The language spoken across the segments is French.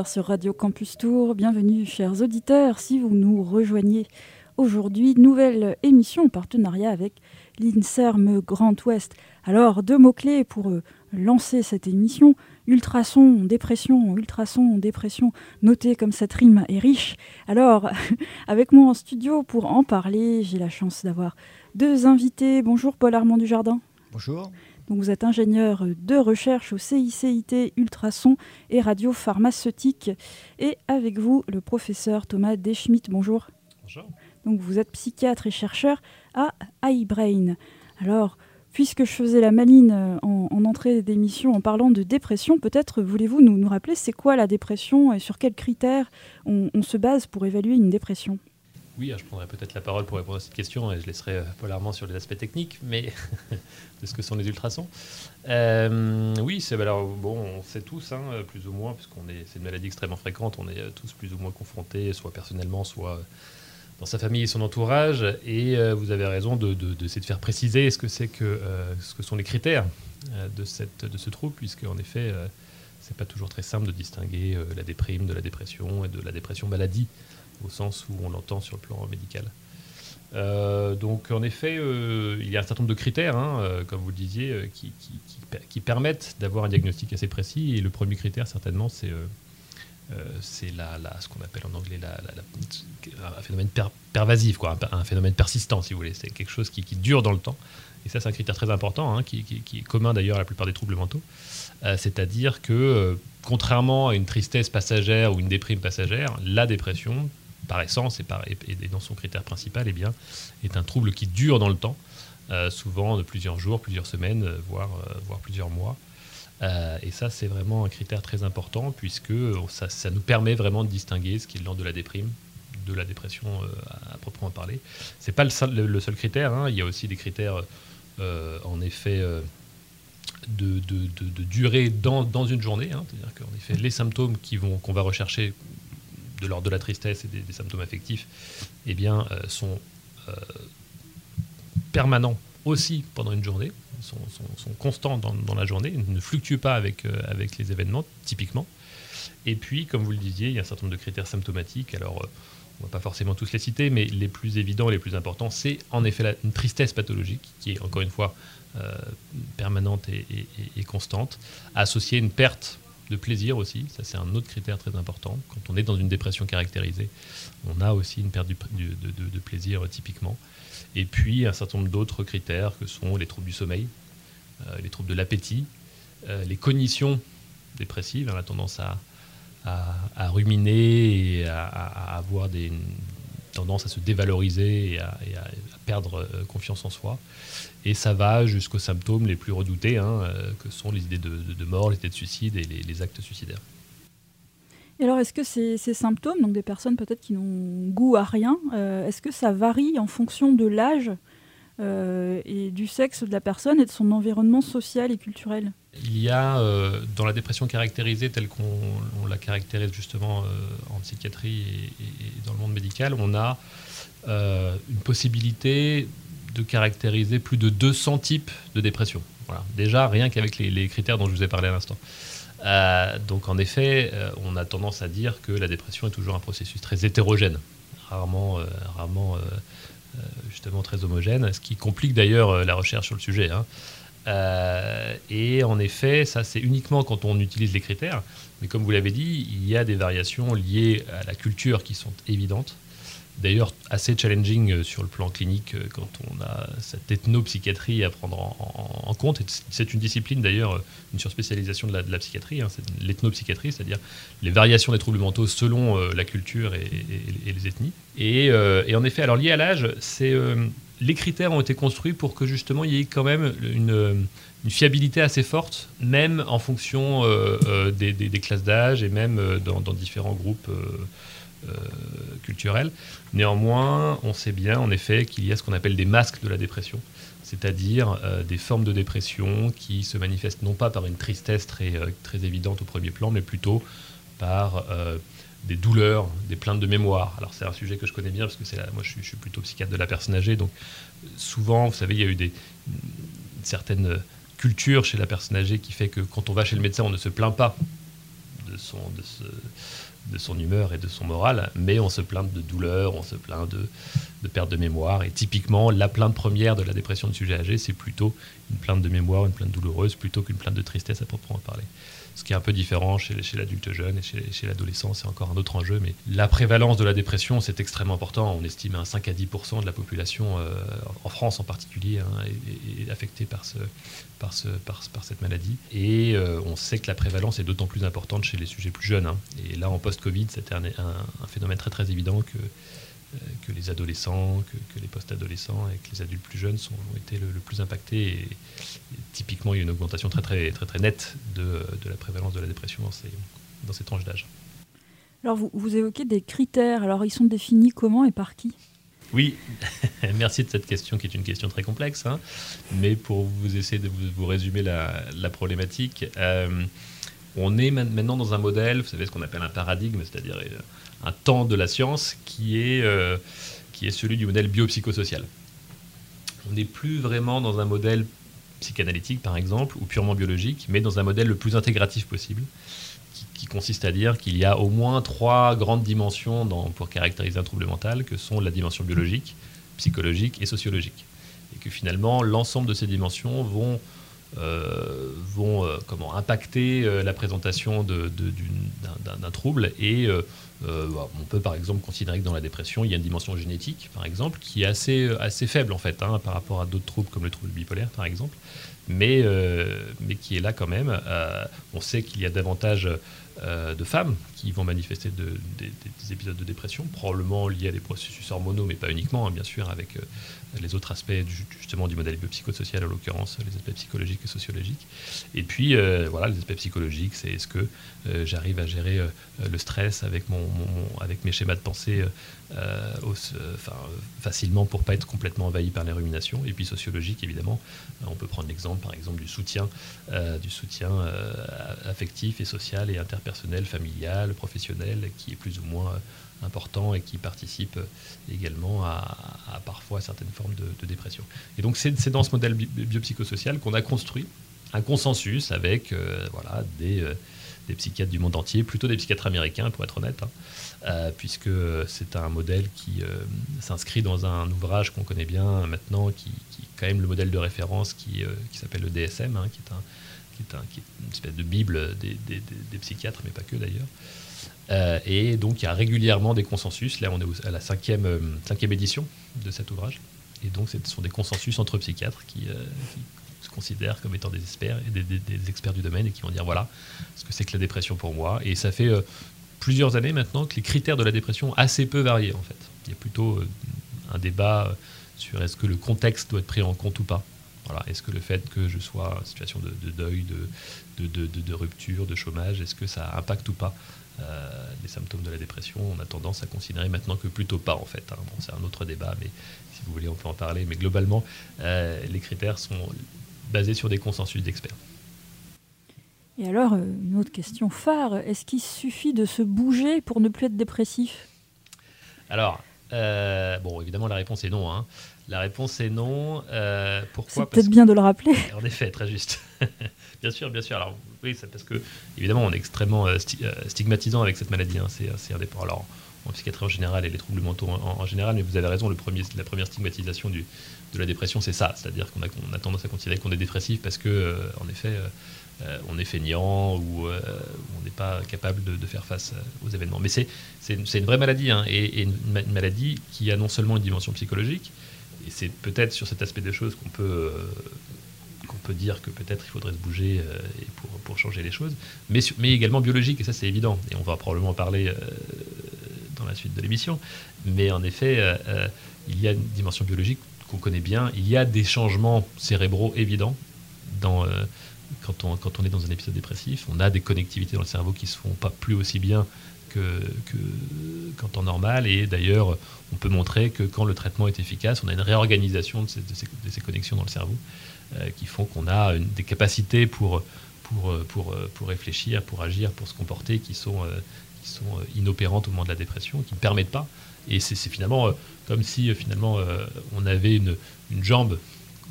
11h sur Radio Campus Tour. Bienvenue, chers auditeurs, si vous nous rejoignez aujourd'hui. Nouvelle émission en partenariat avec l'INSERM Grand Ouest. Alors, deux mots-clés pour euh, lancer cette émission. Ultrason, dépression, ultrason, dépression. Notez comme cette rime est riche. Alors, avec moi en studio pour en parler, j'ai la chance d'avoir deux invités. Bonjour Paul Armand Dujardin. Bonjour. Donc vous êtes ingénieur de recherche au CICIT Ultrason et radio pharmaceutique. Et avec vous, le professeur Thomas Deschmidt. Bonjour. Bonjour. Donc vous êtes psychiatre et chercheur à iBrain. Alors, puisque je faisais la maline euh, en, entrée d'émission en parlant de dépression, peut-être voulez-vous nous, nous rappeler c'est quoi la dépression et sur quels critères on, se base pour évaluer une dépression? Oui, je prendrai peut-être la parole pour répondre à cette question et je laisserai euh, Paul sur les aspects techniques, mais de ce que sont les ultrasons. Euh, oui, alors bon, on sait tous, hein, plus ou moins, puisqu'on est, c'est une maladie extrêmement fréquente, on est tous plus ou moins confrontés, soit personnellement, soit dans sa famille et son entourage. Et euh, vous avez raison de, de, de, faire préciser ce que, c'est que, euh, ce que sont les critères euh, de, cette, de ce trouble, puisque en effet, c'est pas toujours très simple de distinguer la déprime de la dépression et de la dépression maladie, au sens où on l'entend sur le plan médical. donc en effet, il y a un certain nombre de critères, hein, comme vous le disiez, qui, permettent d'avoir un diagnostic assez précis. Et le premier critère, certainement, c'est euh, c'est la, ce qu'on appelle en anglais la, un phénomène pervasif, quoi, un, phénomène persistant, si vous voulez. C'est quelque chose qui, dure dans le temps. Et ça, c'est un critère très important, hein, qui, est commun d'ailleurs à la plupart des troubles mentaux. Euh, c'est-à-dire que, euh, contrairement à une tristesse passagère ou une déprime passagère, la dépression, par essence et, par, et, dans son critère principal, eh bien, est un trouble qui dure dans le temps, souvent de plusieurs jours, plusieurs semaines, voire, voire plusieurs mois. Euh, et ça, c'est vraiment un critère très important puisque ça, nous permet vraiment de distinguer ce qui est l'ordre de la déprime de la dépression euh, à, proprement parler. C'est pas le seul, critère. Hein. Il y a aussi des critères, euh, en effet, de, durée dans, une journée. Hein. C'est-à-dire qu'en effet, les symptômes qu'on va rechercher de l'ordre de la tristesse et des, symptômes affectifs, eh bien, sont permanents aussi pendant une journée sont, constants dans, la journée, ne fluctuent pas avec, euh, avec les événements, typiquement. Et puis, comme vous le disiez, il y a un certain nombre de critères symptomatiques. Alors, euh, on ne va pas forcément tous les citer, mais les plus évidents les plus importants, c'est en effet une tristesse pathologique, qui est encore une fois euh, permanente et, constante, associée à une perte de plaisir aussi. Ça, c'est un autre critère très important. Quand on est dans une dépression caractérisée, on a aussi une perte de, plaisir typiquement. Et puis un certain nombre d'autres critères que sont les troubles du sommeil, euh, les troubles de l'appétit, euh, les cognitions dépressives, on a tendance à, à, ruminer et à, avoir des tendances à se dévaloriser et à, perdre euh, confiance en soi. Et ça va jusqu'aux symptômes les plus redoutés, hein, que sont les idées de, mort, les idées de suicide et les actes suicidaires alors, est-ce que ces, symptômes, donc des personnes peut-être qui n'ont goût à rien, euh, est-ce que ça varie en fonction de l'âge euh, et du sexe de la personne et de son environnement social et culturel? Il y a, euh, dans la dépression caractérisée telle qu'on la caractérise justement en psychiatrie et, dans le monde médical, on a une possibilité de caractériser plus de 200 types de dépression. Voilà. Déjà, rien qu'avec les critères dont je vous ai parlé à l'instant. Euh, donc en effet, euh, on a tendance à dire que la dépression est toujours un processus très hétérogène, rarement, euh, rarement justement très homogène, ce qui complique d'ailleurs la recherche sur le sujet. Hein. Et en effet, ça c'est uniquement quand on utilise les critères, mais comme vous l'avez dit, il y a des variations liées à la culture qui sont évidentes d'ailleurs assez challenging euh, sur le plan clinique euh, quand on a cette ethnopsychiatrie à prendre en, compte. C'est une discipline d'ailleurs, euh, une surspécialisation de la, de la psychiatrie, hein, l'ethnopsychiatrie, c'est-à-dire les variations des troubles mentaux selon la culture et, les ethnies. Et, en effet, alors lié à l'âge, c'est les critères ont été construits pour que justement il y ait quand même une, fiabilité assez forte, même en fonction des, classes d'âge et même dans, dans différents groupes euh, culturelle. Néanmoins, on sait bien en effet qu'il y a ce qu'on appelle des masques de la dépression, c'est-à-dire euh, des formes de dépression qui se manifestent non pas par une tristesse euh, très évidente au premier plan, mais plutôt par des douleurs, des plaintes de mémoire. Alors c'est un sujet que je connais bien parce que c'est moi je suis, plutôt psychiatre de la personne âgée, donc souvent, vous savez, il y a eu des certaines cultures chez la personne âgée qui fait que quand on va chez le médecin, on ne se plaint pas de, son humeur et de son moral, mais on se plaint de douleur, on se plaint de, de perte de mémoire. Et typiquement, la plainte première de la dépression de sujet âgé, c'est plutôt une plainte de mémoire, une plainte douloureuse, plutôt qu'une plainte de tristesse à proprement parler ce qui est un peu différent chez, l'adulte jeune et chez, l'adolescent, c'est encore un autre enjeu. Mais la prévalence de la dépression, c'est extrêmement important. On estime un 5 à 10% de la population, euh, en France en particulier, hein, est, affectée par, ce, par, ce, par, cette maladie. Et euh, on sait que la prévalence est d'autant plus importante chez les sujets plus jeunes. Hein. Et là, en post-Covid, c'était un, un, phénomène très très évident que que les adolescents, que, les post-adolescents et que les adultes plus jeunes sont, ont été le, plus impactés. Et, typiquement, il y a une augmentation très très, très, très nette de, la prévalence de la dépression dans ces, dans ces tranches d'âge. Alors, vous, vous, évoquez des critères. Alors, ils sont définis comment et par qui? Oui, merci de cette question qui est une question très complexe. Hein. Mais pour vous essayer de vous, résumer la, problématique, euh, on est maintenant dans un modèle, vous savez ce qu'on appelle un paradigme, c'est-à-dire euh, un temps de la science qui est, euh, qui est celui du modèle biopsychosocial. On n'est plus vraiment dans un modèle psychanalytique, par exemple, ou purement biologique, mais dans un modèle le plus intégratif possible, qui, consiste à dire qu'il y a au moins trois grandes dimensions pour caractériser un trouble mental, que sont la dimension biologique, psychologique et sociologique. Et que finalement, l'ensemble de ces dimensions vont euh, vont euh, comment impacter la présentation d'un trouble et euh, bah, on peut par exemple considérer que dans la dépression, il y a une dimension génétique, par exemple, qui est assez, euh, assez faible en fait, hein, par rapport à d'autres troubles comme le trouble bipolaire, par exemple, mais, euh, mais qui est là quand même. on sait qu'il y a davantage de femmes qui vont manifester des épisodes de dépression, probablement liés à des processus hormonaux, mais pas uniquement, hein, bien sûr, avec les autres aspects justement du modèle biopsychosocial, en l'occurrence les aspects psychologiques et sociologiques. Et puis euh, voilà, les aspects psychologiques, c'est est-ce que euh, j'arrive à gérer euh, le stress avec, avec mes schémas de pensée facilement pour pas être complètement envahi par les ruminations. Et puis sociologique, évidemment, on peut prendre l'exemple par exemple du soutien, du soutien affectif et social et interpersonnel, familial, professionnel, qui est plus ou moins important et qui participe également à, parfois certaines formes de, dépression. Et donc c'est dans ce modèle biopsychosocial qu'on a construit un consensus avec euh, voilà, des, euh, des, psychiatres du monde entier, plutôt des psychiatres américains pour être honnête, hein, euh, puisque c'est un modèle qui s'inscrit dans un ouvrage qu'on connaît bien maintenant, qui, est quand même le modèle de référence qui, qui s'appelle le DSM, hein, qui, est un, qui, est une espèce de bible des, psychiatres, mais pas que d'ailleurs. Euh, et donc il y a régulièrement des consensus. Là, on est à la cinquième, euh, cinquième édition de cet ouvrage. Et donc ce sont des consensus entre psychiatres qui, euh, se considèrent comme étant des experts, et des, experts du domaine et qui vont dire voilà ce que c'est que la dépression pour moi. Et ça fait plusieurs années maintenant que les critères de la dépression ont assez peu varié en fait. Il y a plutôt un débat sur est-ce que le contexte doit être pris en compte ou pas. Voilà. Est-ce que le fait que je sois en situation de, de deuil, de, de, de, rupture, de chômage, est-ce que ça impacte ou pas euh, les symptômes de la dépression, on a tendance à considérer maintenant que plutôt pas en fait. Hein. c'est un autre débat, mais si vous voulez, on peut en parler. Mais globalement, euh, les critères sont basés sur des consensus d'experts. Et alors, euh, une autre question phare, est-ce qu'il suffit de se bouger pour ne plus être dépressif? Alors, bon, évidemment, la réponse est non. Hein. La réponse est non. pourquoi? C'est peut-être bien de le rappeler. En effet, très juste. bien sûr, bien sûr. Alors, oui, c'est parce que, évidemment, on est extrêmement euh, euh, stigmatisant avec cette maladie. Hein. C'est indépendant. Alors, en psychiatrie en général et les troubles mentaux en, général, mais vous avez raison, le premier, la première stigmatisation du, de la dépression, c'est ça. C'est-à-dire qu'on a, tendance à considérer qu'on est dépressif parce que, euh, en effet, on est feignant ou on n'est pas capable de, faire face aux événements. Mais c'est une vraie maladie, hein, et, une, maladie qui a non seulement une dimension psychologique, et c'est peut-être sur cet aspect des choses qu'on peut peut dire que peut-être il faudrait se bouger euh, et pour, pour, changer les choses, mais, également biologique, et ça c'est évident, et on va probablement en parler euh, dans la suite de l'émission. Mais en effet, euh, il y a une dimension biologique qu'on connaît bien, il y a des changements cérébraux évidents dans, quand, on, est dans un épisode dépressif, on a des connectivités dans le cerveau qui ne se font pas plus aussi bien que, que, qu'en temps normal. Et d'ailleurs, on peut montrer que quand le traitement est efficace, on a une réorganisation de ces, connexions dans le cerveau. Euh, qui font qu'on a des capacités pour, pour, réfléchir, pour agir, pour se comporter qui sont, euh, qui sont euh, inopérantes au moment de la dépression, qui ne permettent pas. Et c'est finalement comme si finalement on avait une, jambe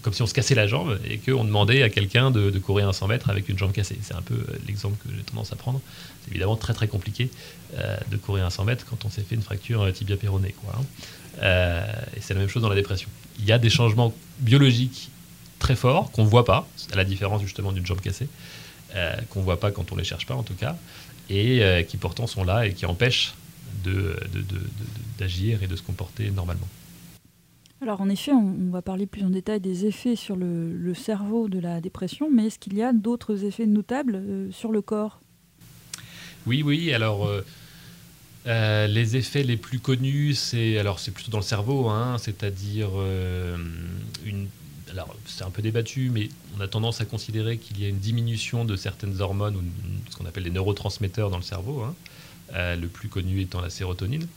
comme si on se cassait la jambe et qu'on demandait à quelqu'un de, courir un 100 mètres avec une jambe cassée. C'est un peu l'exemple que j'ai tendance à prendre. C'est évidemment très très compliqué de courir un 100 mètres quand on s'est fait une fracture tibia péronée. Hein. et c'est la même chose dans la dépression. Il y a des changements biologiques très forts qu'on ne voit pas, à la différence justement d'une jambe cassée, qu'on ne voit pas quand on ne les cherche pas en tout cas, et qui pourtant sont là et qui empêchent d'agir et de se comporter normalement. Alors en effet, on, va parler plus en détail des effets sur le, cerveau de la dépression, mais est-ce qu'il y a d'autres effets notables euh, sur le corps? Oui, oui. Alors euh, euh, les effets les plus connus, c'est alors c'est plutôt dans le cerveau, hein, c'est-à-dire une. Alors c'est un peu débattu, mais on a tendance à considérer qu'il y a une diminution de certaines hormones ou ce qu'on appelle les neurotransmetteurs dans le cerveau. Hein. le plus connu étant la sérotonine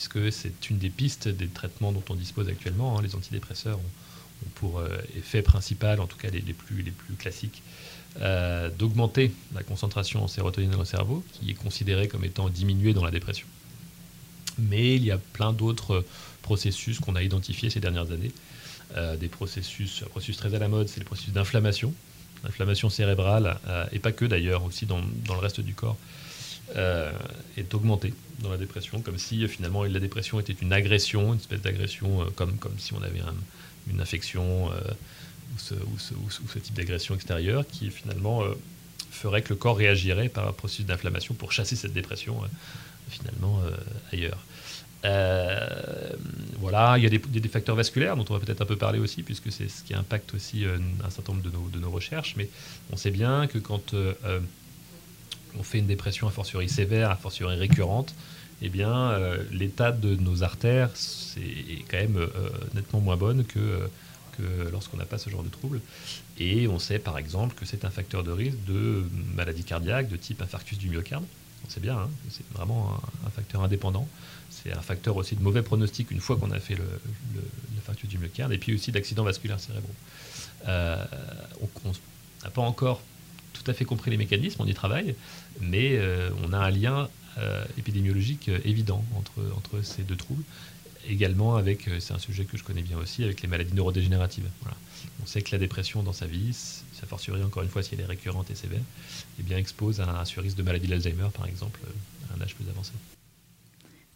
puisque c'est une des pistes des traitements dont on dispose actuellement. Hein. Les antidépresseurs ont, pour euh, effet principal, en tout cas les, plus, classiques, euh, d'augmenter la concentration en sérotonine dans le cerveau, qui est considérée comme étant diminuée dans la dépression. Mais il y a plein d'autres processus qu'on a identifiés ces dernières années. Euh, des processus, un processus très à la mode, c'est le processus d'inflammation, l'inflammation cérébrale, et pas que d'ailleurs, aussi dans, le reste du corps, euh, est augmenté dans la dépression, comme si finalement la dépression était une agression, une espèce d'agression, euh, comme, comme si on avait une infection euh, ou, ce, ou, ce, type d'agression extérieure qui finalement ferait que le corps réagirait par un processus d'inflammation pour chasser cette dépression finalement ailleurs. voilà, il y a des, des, facteurs vasculaires dont on va peut-être un peu parler aussi, puisque c'est ce qui impacte aussi un certain nombre de nos, de nos, recherches. Mais on sait bien que quand on fait une dépression a fortiori sévère, a fortiori récurrente, eh bien, euh, l'état de nos artères est quand même euh, nettement moins bonne que, lorsqu'on n'a pas ce genre de trouble. Et on sait par exemple que c'est un facteur de risque de maladie cardiaque de type infarctus du myocarde. On sait bien, hein, c'est vraiment un, facteur indépendant. C'est un facteur aussi de mauvais pronostic une fois qu'on a fait l'infarctus du myocarde, et puis aussi d'accidents vasculaires cérébraux. Euh, on n'a pas encore tout à fait compris les mécanismes, on y travaille, mais euh, on a un lien euh, épidémiologique euh, évident entre, entre ces deux troubles. Également avec, c'est un sujet que je connais bien aussi, avec les maladies neurodégénératives. On sait que la dépression dans sa vie, ça fortiori encore une fois si elle est récurrente et sévère, eh bien expose à un surrisque de maladie d'Alzheimer par exemple à un âge plus avancé.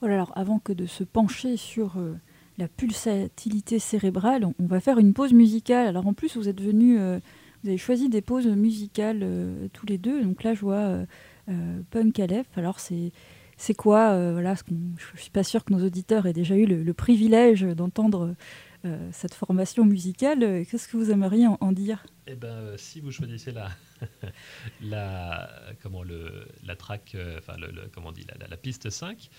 Voilà, alors avant que de se pencher sur la pulsatilité cérébrale, on, va faire une pause musicale. Alors en plus, vous êtes venu vous avez choisi des pauses musicales euh, tous les deux. Donc là, je vois euh, euh, Punk Aleph. Alors, c'est. C'est quoi voilà, Je ne suis pas sûre que nos auditeurs aient déjà eu le, privilège d'entendre cette formation musicale. Qu'est-ce que vous aimeriez en, dire? Eh ben, si vous choisissez la, la, comment, le, la track, enfin, le, la, la piste 5,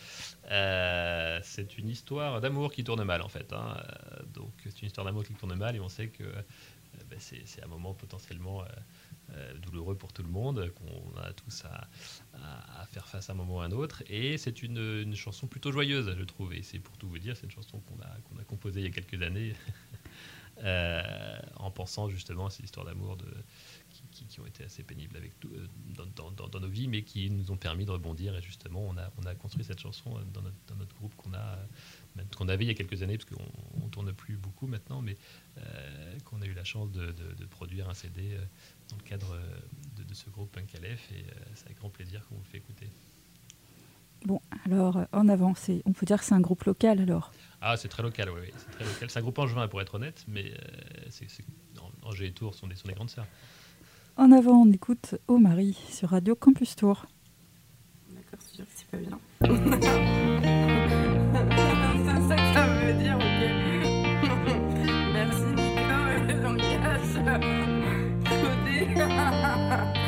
c'est une histoire d'amour qui tourne mal, en fait. Hein. Donc, c'est une histoire d'amour qui tourne mal et on sait que euh, ben, c'est un moment potentiellement euh, euh, douloureux pour tout le monde, qu'on a tous à, faire face à un moment ou à un autre. Et c'est une, chanson plutôt joyeuse, je trouve. Et c'est pour tout vous dire, c'est une chanson qu'on a composée il y a quelques années en pensant justement à ces histoires d'amour qui, ont été assez pénibles avec dans, dans, nos vies, mais qui nous ont permis de rebondir. Et justement, on a, on a construit cette chanson dans notre, dans notre groupe qu'on a avait il y a quelques années, parce qu'on ne tourne plus beaucoup maintenant, mais euh, qu'on a eu la chance de, produire un CD euh, dans le cadre euh, de, ce groupe Punk Aleph, et c'est avec grand plaisir qu'on vous fait écouter. Bon, alors en avant, on peut dire que c'est un groupe local alors Ah, c'est très local, oui, c'est très local. C'est un groupe angevin pour être honnête, mais Angers et Tours sont des, sont des grandes sœurs. En avant, on écoute Au Marie sur Radio Campus Tour. D'accord, c'est pas bien. smile like a flower on a tube. I could not get it cause it's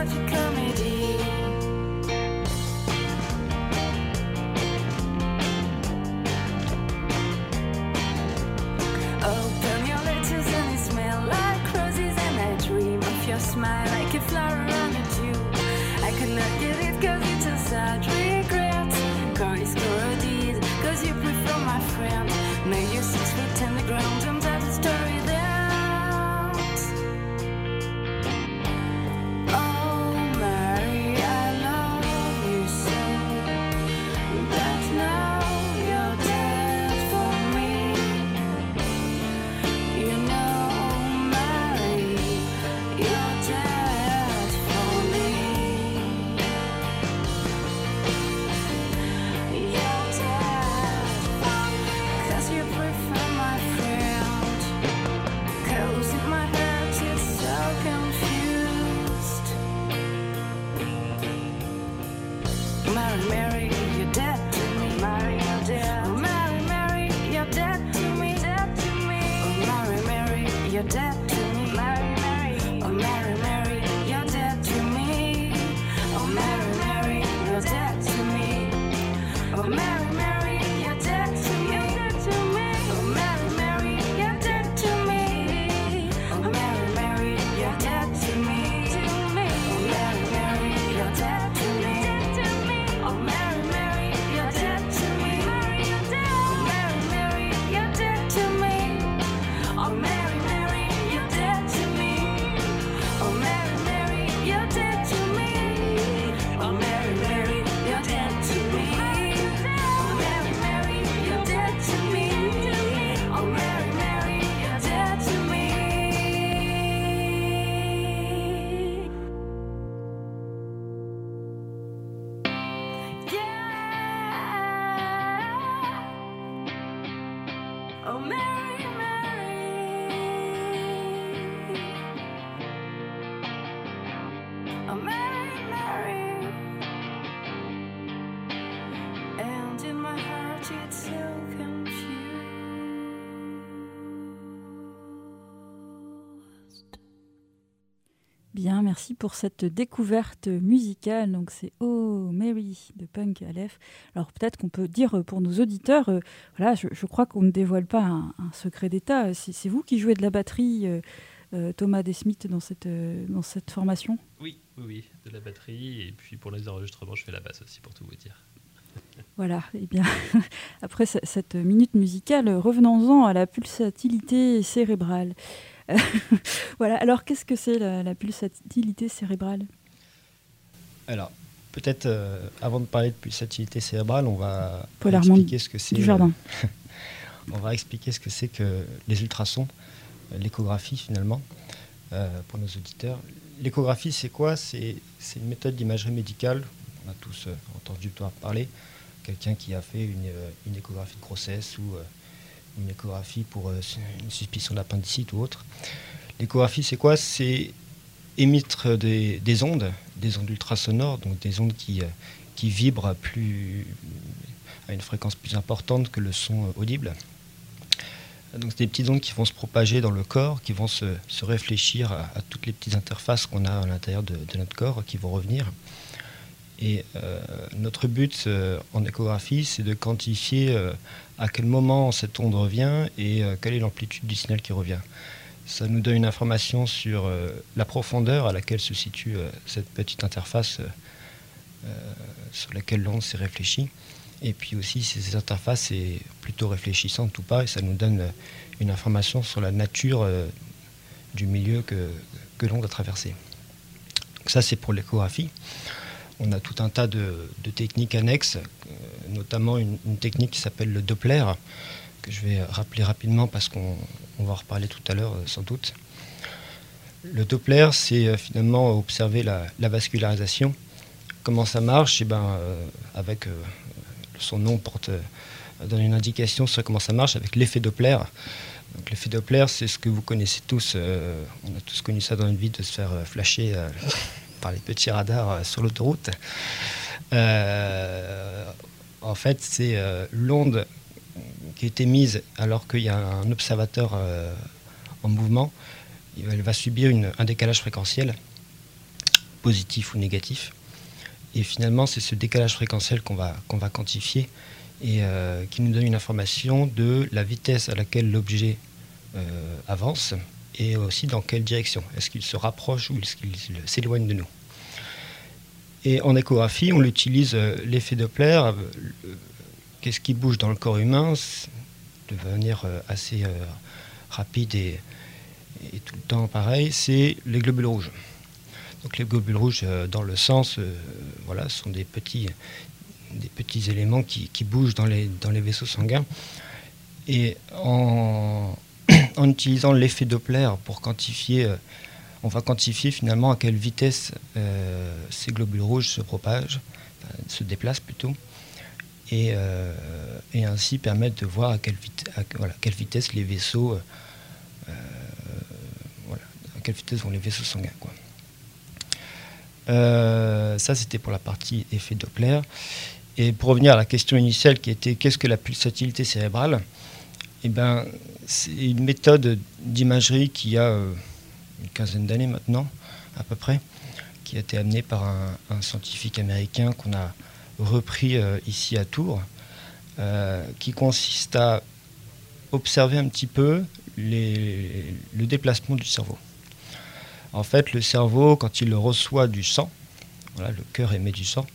a Merci pour cette découverte musicale. Donc c'est Oh Mary de Punk Aleph. Alors peut-être qu'on peut dire pour nos auditeurs, euh, voilà, je, crois qu'on ne dévoile pas un, secret d'État. C'est vous qui jouez de la batterie, euh, euh, Thomas Desmith, dans cette, dans cette formation? Oui, oui, oui, de la batterie. Et puis pour les enregistrements, je fais la basse aussi, pour tout vous dire. Voilà, et eh bien après cette minute musicale, revenons-en à la pulsatilité cérébrale. voilà. Alors, qu'est-ce que c'est la, pulsatilité cérébrale? Alors, peut-être euh, avant de parler de pulsatilité cérébrale, on va expliquer ce que c'est. Du jardin. on va expliquer ce que c'est que les ultrasons, euh, l'échographie finalement, euh, pour nos auditeurs. L'échographie, c'est quoi? C'est une méthode d'imagerie médicale. On a tous entendu toi parler. Quelqu'un qui a fait une, une, échographie de grossesse ou une échographie pour euh, une suspicion d'appendicite ou autre. L'échographie, c'est quoi? C'est émettre des, ondes, des ondes ultrasonores, donc des ondes qui, euh, qui vibrent à une fréquence plus importante que le son euh, audible. Donc c'est des petites ondes qui vont se propager dans le corps, qui vont se, réfléchir à, toutes les petites interfaces qu'on a à l'intérieur de, notre corps, qui vont revenir. Et notre but en échographie, c'est de quantifier à quel moment cette onde revient et euh, quelle est l'amplitude du signal qui revient. Ça nous donne une information sur euh, la profondeur à laquelle se situe euh, cette petite interface sur laquelle l'onde s'est réfléchie. Et puis aussi si cette interface est plutôt réfléchissante ou pas, et ça nous donne une information sur la nature du milieu que, que l'onde a traversé. Donc ça c'est pour l'échographie on a tout un tas de, techniques annexes, euh, notamment une, technique qui s'appelle le Doppler, que je vais rappeler rapidement parce qu'on va en reparler tout à l'heure euh, sans doute. Le Doppler, c'est euh, finalement observer la, vascularisation. Comment ça marche? Eh ben, avec Son nom porte, donne une indication sur comment ça marche avec l'effet Doppler. l'effet Doppler, c'est ce que vous connaissez tous. on a tous connu ça dans une vie de se faire flasher par les petits radars euh, sur l'autoroute. Euh, en fait, c'est euh, l'onde qui est émise alors qu'il y a un observateur en mouvement. Elle va subir un décalage fréquentiel, positif ou négatif. Et finalement, c'est ce décalage fréquentiel qu'on va, qu'on va quantifier et qui nous donne une information de la vitesse à laquelle l'objet avance et aussi dans quelle direction? Est-ce qu'il se rapproche ou est-ce qu'il s'éloigne de nous? Et en échographie, on utilise euh, l'effet Doppler. Euh, qu'est-ce qui bouge dans le corps humain de manière euh, assez rapide et, tout le temps pareil, c'est les globules rouges. Donc les globules rouges dans le sens, voilà, sont des petits, des petits éléments qui, bougent dans les, dans les vaisseaux sanguins. Et en, en utilisant l'effet Doppler pour quantifier, euh, on va quantifier finalement à quelle vitesse euh, ces globules rouges se propagent, se déplacent plutôt, et, euh, ainsi permettre de voir à quelle, vitesse les vaisseaux, à quelle vitesse vont les vaisseaux sanguins. ça, c'était pour la partie effet Doppler. Et pour revenir à la question initiale qui était qu'est-ce que la pulsatilité cérébrale? Eh ben, c'est une méthode d'imagerie qui a euh, une quinzaine d'années maintenant, à peu près, qui a été amenée par un, scientifique américain qu'on a repris euh, ici à Tours, qui consiste à observer un petit peu le déplacement du cerveau. En fait, le cerveau, quand il reçoit du sang, voilà, le cœur émet du sang,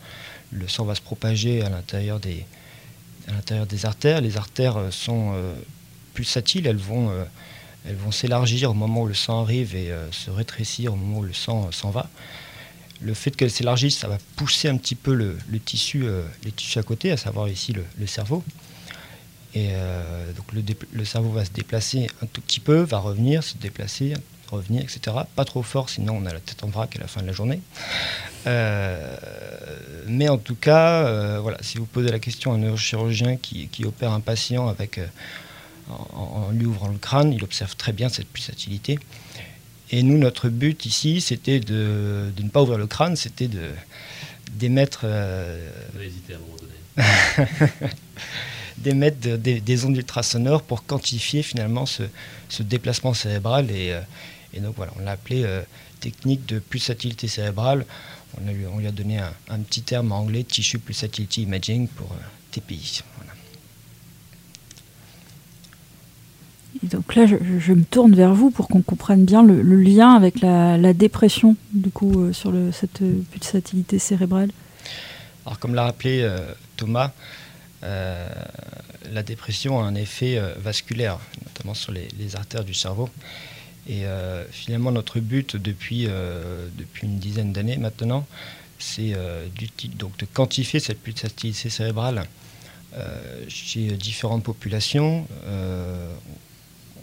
le sang va se propager à l'intérieur des, artères. Les artères euh, sont euh, pulsatiles, elles vont, euh, elles vont s'élargir au moment où le sang arrive et se rétrécir au moment où le sang s'en va. Le fait qu'elles s'élargissent, ça va pousser un petit peu le, tissu, les tissus à côté, à savoir ici le, cerveau. Et donc le, le, cerveau va se déplacer un tout petit peu, va revenir, se déplacer, revenir, etc. Pas trop fort, sinon on a la tête en vrac à la fin de la journée. Euh, mais en tout cas, euh, voilà, si vous posez la question à un neurochirurgien qui, opère un patient avec, euh, en, lui ouvrant le crâne, il observe très bien cette pulsatilité. Et nous, notre but ici, c'était de, ne pas ouvrir le crâne, c'était de d'émettre. d'émettre des, ondes ultrasonores pour quantifier finalement ce, déplacement cérébral et, et donc voilà, on l'a appelé euh, technique de pulsatilité cérébrale. On, lui, on lui a donné un, petit terme en anglais, Tissue Pulsatility Imaging pour euh, Donc là, je, me tourne vers vous pour qu'on comprenne bien le, lien avec la, dépression, du coup, euh, sur cette pulsatilité cérébrale. Alors, comme l'a rappelé Thomas, la dépression a un effet vasculaire, notamment sur les, artères du cerveau. Et euh, finalement, notre but depuis, euh, depuis une dizaine d'années maintenant, c'est euh, donc de quantifier cette pulsatilité cérébrale chez différentes populations.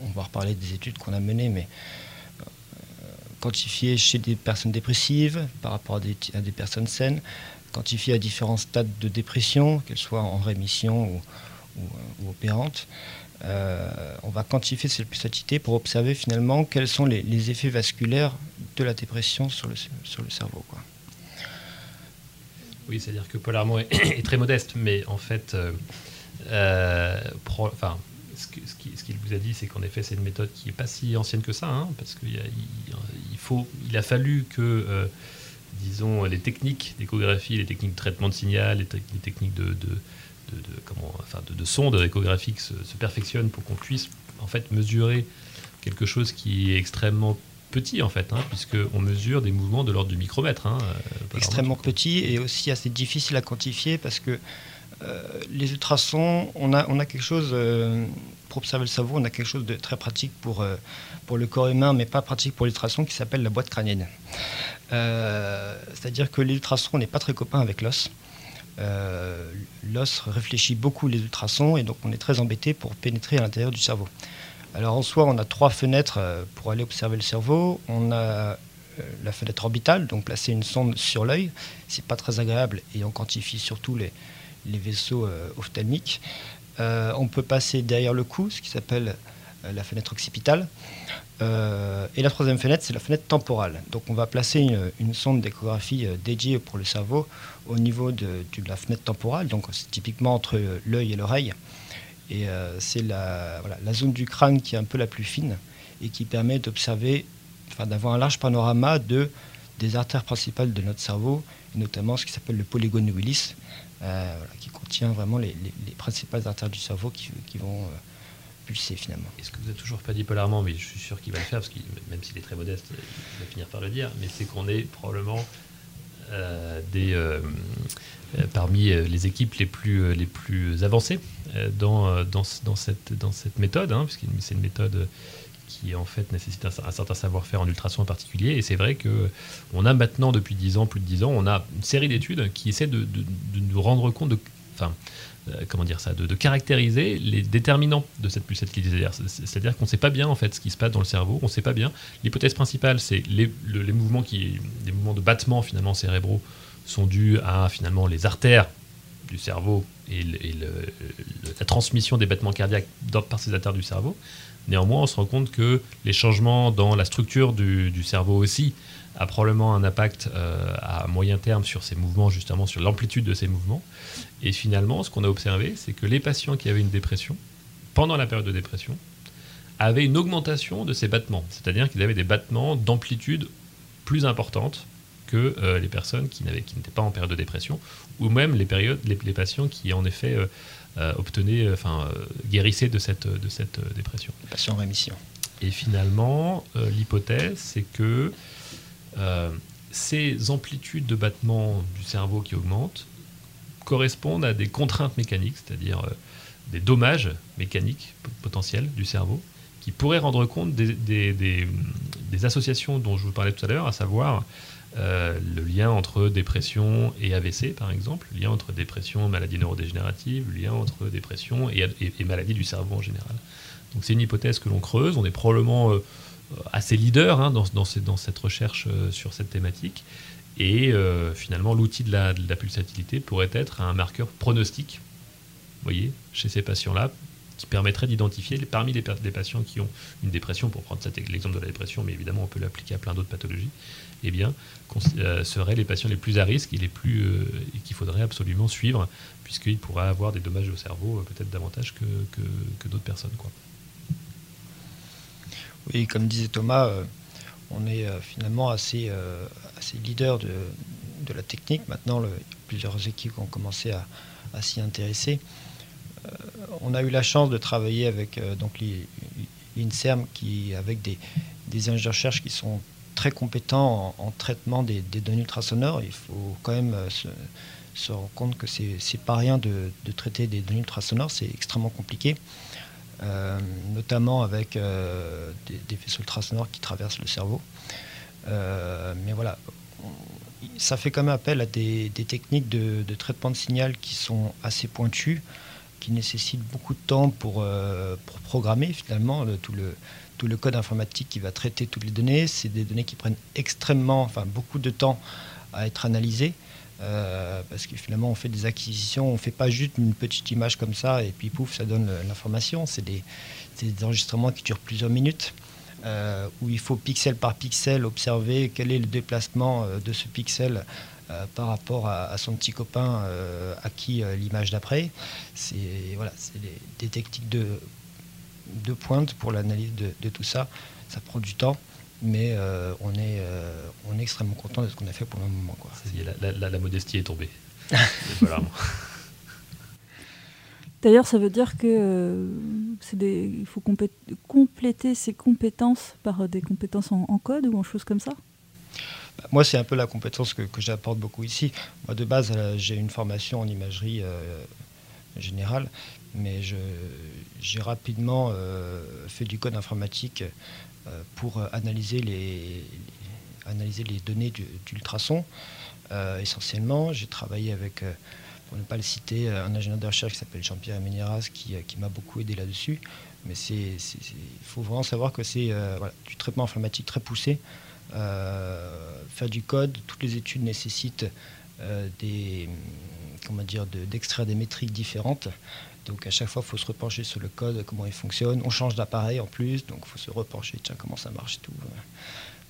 On va reparler des études qu'on a menées, mais quantifier chez des personnes dépressives par rapport à des, personnes saines, quantifier à différents stades de dépression, qu'elles soient en rémission ou, ou, opérantes. Euh, on va quantifier cette pulsatilité pour observer finalement quels sont les, effets vasculaires de la dépression sur le, sur le cerveau. Quoi. Oui, c'est-à-dire que Paul Armand est, très modeste, mais en fait, euh, euh, ce qu'il vous a dit, c'est qu'en effet, c'est une méthode qui n'est pas si ancienne que ça, hein, parce qu'il il, faut, il a fallu que, disons, les techniques d'échographie, les techniques de traitement de signal, les, techniques de de, comment, enfin de, sondes échographiques se, se, perfectionnent pour qu'on puisse en fait mesurer quelque chose qui est extrêmement petit en fait, hein, puisqu'on mesure des mouvements de l'ordre du micromètre. Hein, euh, extrêmement petit et aussi assez difficile à quantifier parce que euh, les ultrasons, on a, on a quelque chose, euh, pour observer le cerveau, on a quelque chose de très pratique pour, pour le corps humain, mais pas pratique pour l'ultrason, qui s'appelle la boîte crânienne. C'est-à-dire que l'ultrason n'est pas très copain avec l'os. Euh, l'os réfléchit beaucoup les ultrasons et donc on est très embêté pour pénétrer à l'intérieur du cerveau. Alors en soi, on a trois fenêtres euh, pour aller observer le cerveau. On a euh, la fenêtre orbitale, donc placer une sonde sur l'œil, c'est pas très agréable et on quantifie surtout les, les vaisseaux ophtalmiques. On peut passer derrière le cou, ce qui s'appelle la fenêtre occipitale. et la troisième fenêtre, c'est la fenêtre temporale. Donc on va placer une sonde d'échographie dédiée pour le cerveau au niveau de, la fenêtre temporale, donc c'est typiquement entre l'œil et l'oreille. Et euh, c'est la, zone du crâne qui est un peu la plus fine et qui permet d'observer, enfin, d'avoir un large panorama de, des artères principales de notre cerveau, notamment ce qui s'appelle le polygone Willis, euh, contient vraiment les, principales artères du cerveau qui, vont euh, pulser finalement. Est-ce que vous n'avez toujours pas dit polarement, mais je suis sûr qu'il va le faire, parce que même s'il est très modeste, il va finir par le dire, mais c'est qu'on est probablement euh, des, euh, parmi les équipes les plus, les plus avancées dans, dans, cette, dans cette méthode, hein, puisque c'est une méthode qui en fait nécessite un, certain savoir-faire en ultrason en particulier. Et c'est vrai que on a maintenant depuis 10 ans, plus de 10 ans, on a une série d'études qui essaient de, de, de, nous rendre compte de, enfin, euh, comment dire ça, de, caractériser les déterminants de cette pulsatilité. C'est-à-dire qu'on ne sait pas bien en fait ce qui se passe dans le cerveau, on ne sait pas bien. L'hypothèse principale, c'est les, les, mouvements qui, les mouvements de battement finalement cérébraux sont dus à finalement les artères du cerveau et, la transmission des battements cardiaques par ces artères du cerveau. Néanmoins, on se rend compte que les changements dans la structure du cerveau aussi a probablement un impact euh, à moyen terme sur ces mouvements, justement sur l'amplitude de ces mouvements. Et finalement, ce qu'on a observé, c'est que les patients qui avaient une dépression, pendant la période de dépression, avaient une augmentation de ces battements, c'est-à-dire qu'ils avaient des battements d'amplitude plus importante que les personnes qui n'étaient pas en période de dépression, ou même les, périodes, les, patients qui en effet obtenaient, enfin, guérissaient de cette, de cette dépression. Les patients en rémission. Et finalement, l'hypothèse, c'est que ces amplitudes de battement du cerveau qui augmentent correspondent à des contraintes mécaniques, c'est-à-dire euh, des dommages mécaniques potentiels du cerveau, qui pourraient rendre compte des, associations dont je vous parlais tout à l'heure, à savoir euh, le lien entre dépression et AVC, par exemple, le lien entre dépression maladie neurodégénérative, le lien entre dépression et, et, maladie du cerveau en général. Donc c'est une hypothèse que l'on creuse, on est probablement... Euh, assez leader hein, dans, cette recherche euh, sur cette thématique. Et euh, finalement, l'outil de la, pulsatilité pourrait être un marqueur pronostic, voyez, chez ces patients-là, qui permettrait d'identifier parmi les, patients qui ont une dépression, pour prendre l'exemple de la dépression, mais évidemment on peut l'appliquer à plein d'autres pathologies, eh bien, euh, seraient les patients les plus à risque et les plus qu'il faudrait absolument suivre, puisqu'ils pourraient avoir des dommages au cerveau peut-être davantage que, que, que d'autres personnes. Quoi. Oui, comme disait Thomas, euh, on est euh, finalement assez, euh, assez leader de, la technique. Maintenant, plusieurs équipes ont commencé à, s'y intéresser. on a eu la chance de travailler avec l'INSERM, qui, avec des, ingénieurs de recherche qui sont très compétents en, traitement des, données ultrasonores. Il faut quand même se, rendre compte que c'est pas rien de, de, traiter des données ultrasonores, c'est extrêmement compliqué. Euh, notamment avec euh, des, faisceaux ultrasonores qui traversent le cerveau. Euh, mais voilà, ça fait quand même appel à des, techniques de, traitement de signal qui sont assez pointues, qui nécessitent beaucoup de temps pour, programmer finalement tout, le, tout le code informatique qui va traiter toutes les données. C'est des données qui prennent extrêmement, enfin beaucoup de temps à être analysées. Euh, parce que finalement, on fait des acquisitions, on ne fait pas juste une petite image comme ça et puis pouf, ça donne l'information. C'est des, enregistrements qui durent plusieurs minutes, euh, où il faut pixel par pixel observer quel est le déplacement euh, de ce pixel par rapport à, son petit copain à qui l'image d'après. C'est voilà, des, des, techniques de, de pointe pour l'analyse de, de tout ça. Ça prend du temps mais euh, on, est, euh, on est extrêmement content de ce qu'on a fait pour le moment. Quoi. La, modestie est tombée. D'ailleurs, ça veut dire que euh, des, il faut compléter ses compétences par des compétences en, code ou en choses comme ça? Bah, Moi, c'est un peu la compétence que, que j'apporte beaucoup ici. Moi, de base, j'ai une formation en imagerie générale, mais j'ai rapidement fait du code informatique euh, pour analyser les, analyser les données d'ultrasons. Euh, essentiellement, j'ai travaillé avec, euh, pour ne pas le citer, un ingénieur de recherche qui s'appelle Jean-Pierre Ménéras qui, m'a beaucoup aidé là-dessus. Mais il faut vraiment savoir que c'est du traitement informatique très poussé. faire du code, toutes les études nécessitent d'extraire des métriques différentes. Donc à chaque fois, il faut se repencher sur le code, comment il fonctionne. On change d'appareil en plus, donc il faut se repencher, tiens, comment ça marche et tout.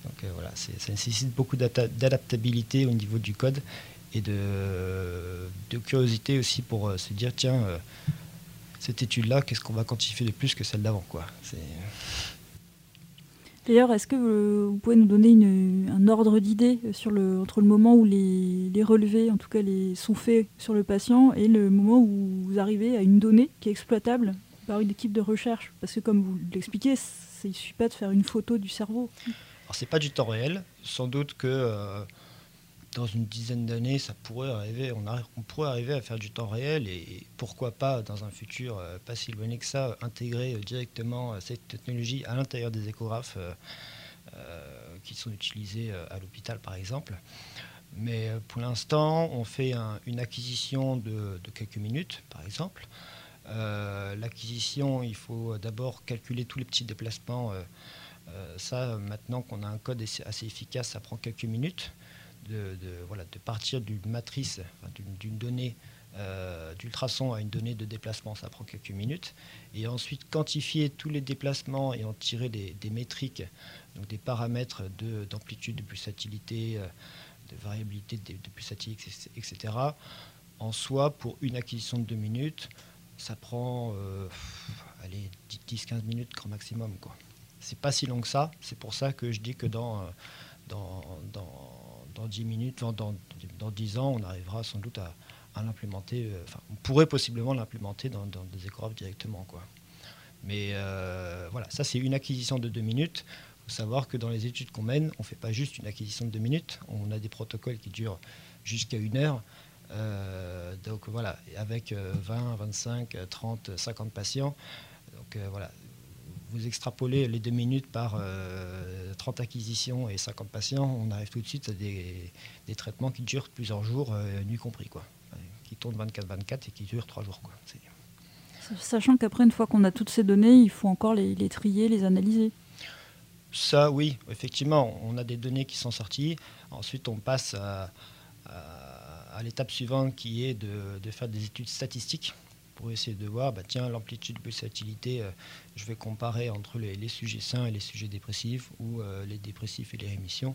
Donc euh, voilà, ça nécessite beaucoup d'adaptabilité au niveau du code et de, curiosité aussi pour euh, se dire, tiens, euh, cette étude-là, qu'est-ce qu'on va quantifier de plus que celle d'avant quoi. D'ailleurs, est-ce que vous, pouvez nous donner un ordre d'idée sur le, entre le moment où les, relevés, en tout cas, les, sont faits sur le patient et le moment où vous arrivez à une donnée qui est exploitable par une équipe de recherche? Parce que comme vous l'expliquez, il ne suffit pas de faire une photo du cerveau. Alors, c'est pas du temps réel. Sans doute que euh, dans une dizaine d'années, ça pourrait arriver, on, pourrait arriver à faire du temps réel et pourquoi pas dans un futur euh, pas si éloigné que ça, intégrer euh, directement euh, cette technologie à l'intérieur des échographes qui sont utilisés à l'hôpital par exemple. Mais pour l'instant, on fait une acquisition de, quelques minutes par exemple. L'acquisition, il faut d'abord calculer tous les petits déplacements. ça, maintenant qu'on a un code assez efficace, ça prend quelques minutes de, voilà, de partir d'une matrice, d'une donnée euh, d'ultrason à une donnée de déplacement, ça prend quelques minutes. Et ensuite, quantifier tous les déplacements et en tirer des, métriques, donc des paramètres d'amplitude, de, pulsatilité, euh, de variabilité de, de pulsatilité, etc. En soi, pour une acquisition de deux minutes, ça prend euh, 10-15 minutes grand maximum. Quoi. C'est pas si long que ça. C'est pour ça que je dis que dans, euh, dans dans 10 minutes, dans, dans, dans 10 ans, on arrivera sans doute à, l'implémenter. euh, on pourrait possiblement l'implémenter dans, des échographes directement. Quoi. Mais euh, voilà, ça c'est une acquisition de 2 minutes. Il faut savoir que dans les études qu'on mène, on ne fait pas juste une acquisition de 2 minutes. On a des protocoles qui durent jusqu'à une heure. Euh, donc voilà, avec euh, 20, 25, 30, 50 patients. Donc voilà, vous extrapolez les deux minutes par euh, 30 acquisitions et 50 patients, on arrive tout de suite à des, des traitements qui durent plusieurs jours, euh, nuit compris, quoi. Euh, qui tournent 24-24 et qui durent 3 jours. Quoi. Sachant qu'après, une fois qu'on a toutes ces données, il faut encore les, les trier, les analyser. Ça, oui, effectivement, on a des données qui sont sorties. Ensuite, on passe à, à- à l'étape suivante qui est de, de faire des études statistiques pour essayer de voir, bah, tiens, l'amplitude de pulsatilité, euh, je vais comparer entre les, sujets sains et les sujets dépressifs ou euh, les dépressifs et les rémissions.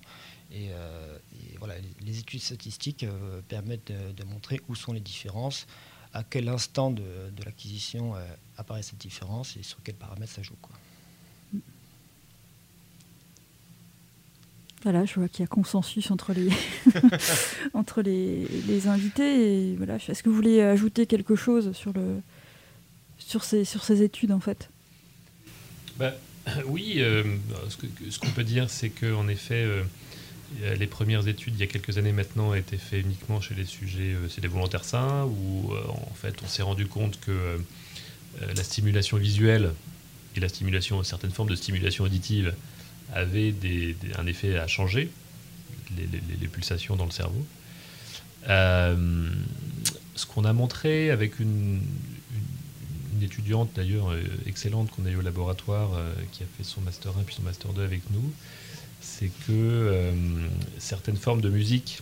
Et, euh, voilà, les, études statistiques permettent de, montrer où sont les différences, à quel instant de, de l'acquisition apparaît cette différence et sur quels paramètres ça joue. Quoi. Voilà, je vois qu'il y a consensus entre les, entre les, les invités. Et voilà, est-ce que vous voulez ajouter quelque chose sur, le, sur, ces, sur ces études en fait? Bah, oui, euh, ce qu'on peut dire, c'est qu'en effet, euh, euh, les premières études, il y a quelques années maintenant, étaient faites uniquement chez les sujets, euh, c'est des volontaires sains, où euh, en fait on s'est rendu compte que la stimulation visuelle et la stimulation, certaines formes de stimulation auditive des- un effet à changer les, pulsations dans le cerveau. Euh, ce qu'on a montré avec une, étudiante d'ailleurs euh, excellente qu'on a eu au laboratoire euh, qui a fait son master 1 puis son master 2 avec nous, c'est que certaines formes de musique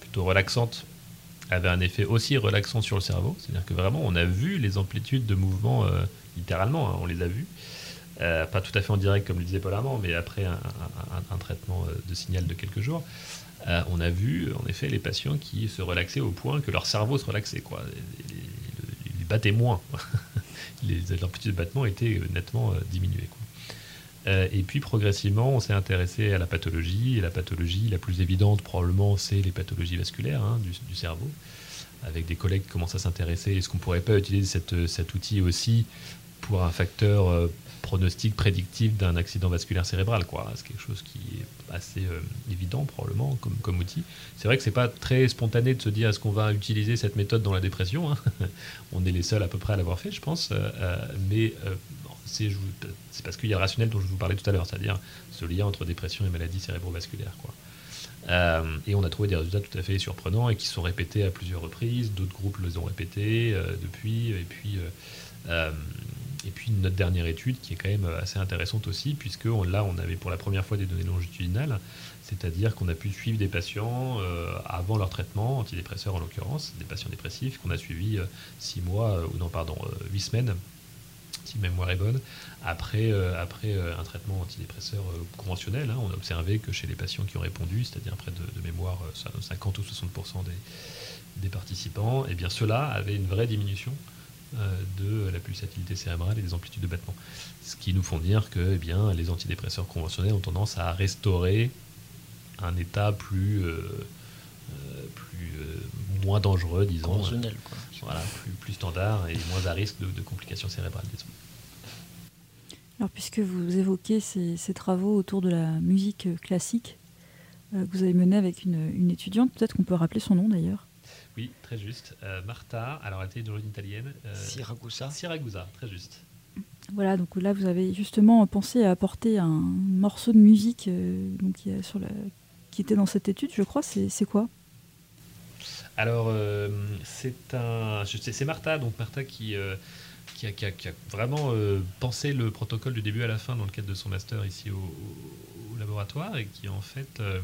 plutôt relaxantes avaient un effet aussi relaxant sur le cerveau. C'est-à-dire que vraiment on a vu les amplitudes de mouvement littéralement, hein, on les a vues. Euh, pas tout à fait en direct comme le disait Paul Armand, mais après un, traitement euh, de signal de quelques jours, euh, on a vu en effet les patients qui se relaxaient au point que leur cerveau se relaxait. Quoi. Ils battaient moins. les l'amplitude de battement était nettement. Euh, et puis progressivement, on s'est intéressé à la pathologie. La pathologie la plus évidente, probablement, c'est les pathologies vasculaires hein, du, cerveau. Avec des collègues qui commencent à s'intéresser, est-ce qu'on ne pourrait pas utiliser cet outil aussi pour un facteur pronostic prédictif d'un accident vasculaire cérébral quoi. C'est quelque chose qui est assez euh, évident probablement comme, comme outil. C'est vrai que c'est pas très spontané de se dire est-ce qu'on va utiliser cette méthode dans la dépression. hein. On est les seuls à peu près à l'avoir fait, je pense. euh, euh, mais c'est parce qu'il y a le rationnel dont je vous parlais tout à l'heure, c'est-à-dire ce lien entre dépression et maladie cérébrovasculaire. Quoi. Et on a trouvé des résultats tout à fait surprenants et qui sont répétés à plusieurs reprises. D'autres groupes les ont répétés depuis. Et puis, et puis notre dernière étude qui est quand même assez intéressante aussi, puisque là on avait pour la première fois des données longitudinales, c'est-à-dire qu'on a pu suivre des patients euh, avant leur traitement, antidépresseurs en l'occurrence, des patients dépressifs qu'on a suivis 6 mois, euh, ou non pardon, 8 semaines, si mémoire est bonne, après, euh, après euh, un traitement antidépresseur euh, conventionnel. hein. on a observé que chez les patients qui ont répondu, c'est-à-dire près de, mémoire euh, ça- 50 ou 60% des, participants, et bien ceux-là avaient une vraie diminution euh, de la pulsatilité cérébrale et des amplitudes de battement. Ce qui nous font dire que eh bien, les antidépresseurs conventionnels ont tendance à restaurer un état plus, euh, euh, plus euh, moins dangereux, disons, Conventionnel, quoi. voilà, plus, plus standard et moins à risque de, de complications cérébrales, disons. Alors, puisque vous évoquez ces, ces travaux autour de la musique euh, classique euh, que vous avez mené avec une, une étudiante, peut-être qu'on peut rappeler son nom d'ailleurs. Oui, très juste. Euh, Martha, alors elle était d'origine italienne. euh, Siragusa. Siragusa, très juste. Voilà, donc là vous avez justement pensé à apporter un morceau de musique euh, donc, qui, est sur la- qui était dans cette étude, je crois. C'est quoi? Alors, euh, c'est un, c'est Martha, donc Martha qui, euh, qui, a, qui a- qui a vraiment euh, pensé le protocole du début à la fin dans le cadre de son master ici au, au- au laboratoire et qui en fait euh,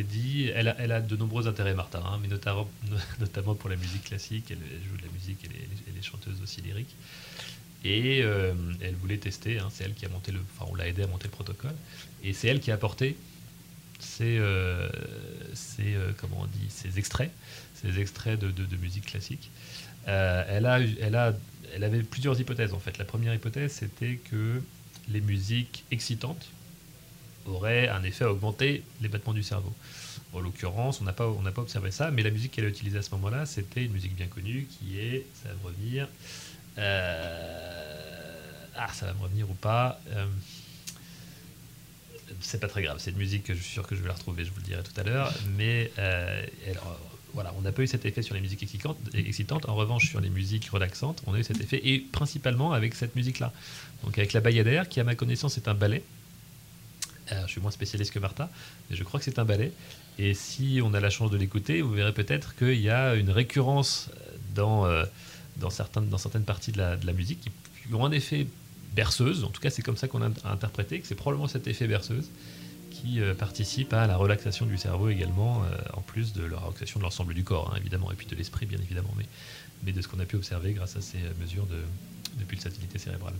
dit, elle a, elle a de nombreux intérêts Martha, hein, mais notamment, pour la musique classique, elle, joue de la musique, elle est, elle est chanteuse aussi lyrique. Et euh, elle voulait tester, hein, c'est elle qui a monté le, on l'a aidé à monter le protocole, et c'est elle qui a apporté ces, euh, euh, comment on dit, ces extraits, ces extraits de, musique classique. Elle, elle avait plusieurs hypothèses en fait. La première hypothèse c'était que les musiques excitantes auraient un effet à augmenter les battements du cerveau. En l'occurrence, on n'a pas, pas observé ça, mais la musique qu'elle a utilisée à ce moment-là, c'était une musique bien connue qui est, ça va me revenir, ah, ça va me revenir ou pas c'est pas très grave, c'est une musique que je suis sûr que je vais la retrouver, je vous le dirai tout à l'heure. Mais euh, voilà, on n'a pas eu cet effet sur les musiques excitantes. En revanche, sur les musiques relaxantes, on a eu cet effet, et principalement avec cette musique-là. Donc avec la Bayadère, qui à ma connaissance est un ballet. Je suis moins spécialiste que Martha, mais je crois que c'est un ballet. Et si on a la chance de l'écouter, vous verrez peut-être qu'il y a une récurrence dans, euh, dans, certaines, dans certaines parties de la, de la musique qui, ont un effet berceuse, en tout cas c'est comme ça qu'on a interprété, que c'est probablement cet effet berceuse qui euh, participe à la relaxation du cerveau également, euh, en plus de la relaxation de l'ensemble du corps, hein, évidemment, et puis de l'esprit, bien évidemment, mais, mais de ce qu'on a pu observer grâce à ces euh, mesures de, de pulsatilité cérébrale.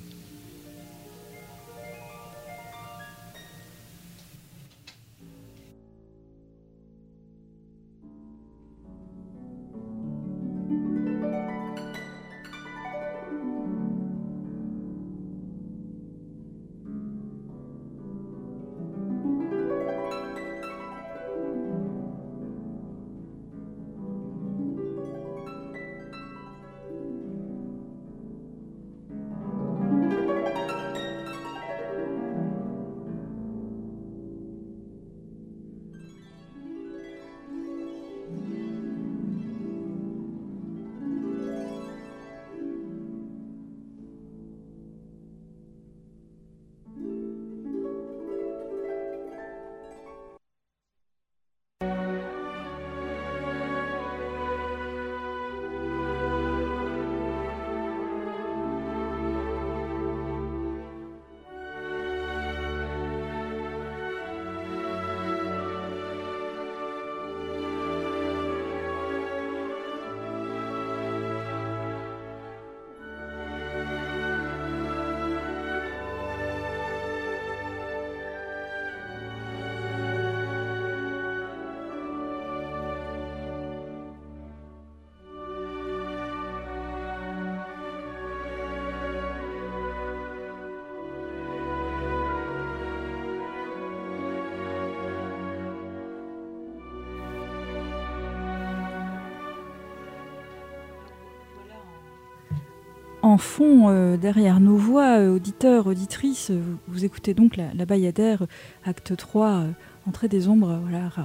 En fond, euh, derrière nos voix, euh, auditeurs, auditrices, euh, vous, écoutez donc la, Bayadère, acte 3, Entrée des ombres,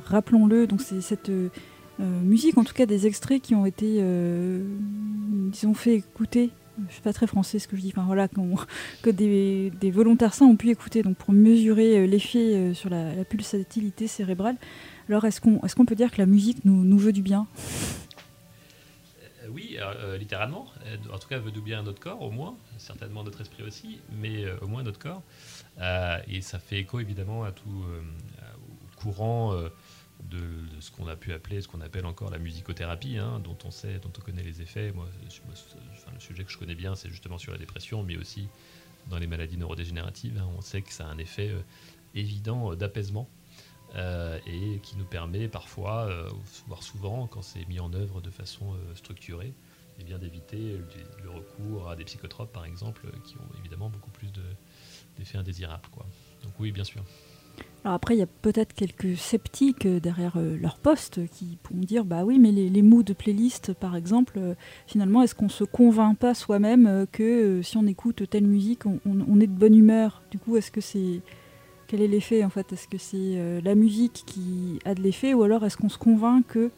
rappelons-le. Donc c'est cette musique, en tout cas des extraits qui ont été, disons, fait écouter. Je suis pas très français ce que je dis, enfin voilà, que des, volontaires sains ont pu écouter donc pour mesurer l'effet sur la, pulsatilité cérébrale. Alors est-ce qu'on est peut dire que la musique nous veut du bien? Oui, euh, littéralement. Euh, en tout cas, veut doubler notre corps, au moins. Certainement notre esprit aussi, mais euh, au moins notre corps. et ça fait écho, évidemment, à tout au courant de, ce qu'on a pu appeler, ce qu'on appelle encore la musicothérapie, hein, dont on sait, dont on connaît les effets. Moi, le sujet que je connais bien, c'est justement sur la dépression, mais aussi dans les maladies neurodégénératives. Hein. on sait que ça a un effet évident d'apaisement euh, et qui nous permet parfois, euh, voire souvent, quand c'est mis en œuvre de façon euh, structurée, eh bien d'éviter le recours à des psychotropes, par exemple, qui ont évidemment beaucoup plus d'effets indésirables. Donc oui, bien sûr. Alors après, il y a peut-être quelques sceptiques derrière leur poste qui pourront dire bah oui, mais les, les moods de playlist, par exemple, finalement, est-ce qu'on se convainc pas soi-même que si on écoute telle musique, on, est de bonne humeur? Du coup, est-ce que c'est quel est l'effet en fait? Est-ce que c'est euh, la musique qui a de l'effet ou alors est-ce qu'on se convainc que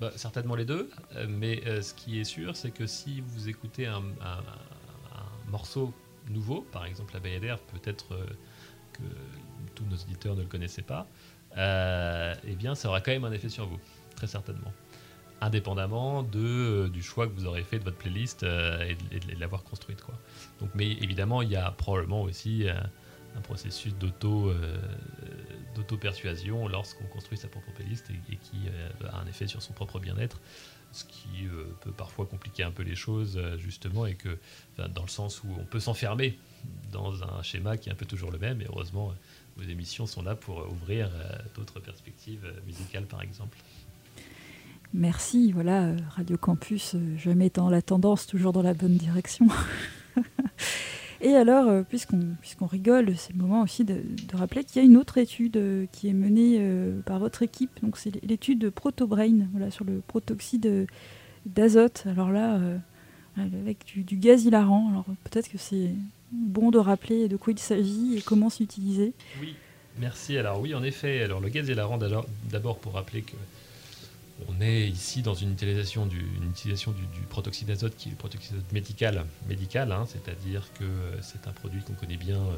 bah, Certainement les deux, euh, mais euh, ce qui est sûr, c'est que si vous écoutez un, morceau nouveau, par exemple la Bayadère, peut-être que tous nos auditeurs ne le connaissaient pas, eh bien ça aura quand même un effet sur vous, très certainement indépendamment de, du choix que vous aurez fait de votre playlist et de, l'avoir construite. Quoi. Donc, mais évidemment, il y a probablement aussi un processus euh, d'auto-persuasion lorsqu'on construit sa propre playlist et, qui euh, a un effet sur son propre bien-être, ce qui euh, peut parfois compliquer un peu les choses justement et que dans le sens où on peut s'enfermer dans un schéma qui est un peu toujours le même et heureusement vos émissions sont là pour ouvrir d'autres perspectives musicales par exemple. Merci, voilà, Radio Campus, jamais dans la tendance, toujours dans la bonne direction. Et alors, euh, puisqu'on rigole, c'est le moment aussi de, rappeler qu'il y a une autre étude euh, qui est menée euh, par votre équipe. Donc c'est l'étude ProtoBrain, voilà, sur le protoxyde d'azote. Alors là, avec du, du gaz hilarant. Alors peut-être que c'est bon de rappeler de quoi il s'agit et comment c'est utilisé. Oui, merci. Alors oui, en effet. Alors le gaz hilarant, d'abord pour rappeler que on est ici dans une utilisation du, une protoxyde d'azote qui est le protoxyde médical, médical hein, c'est-à-dire que euh, c'est un produit qu'on connaît bien euh,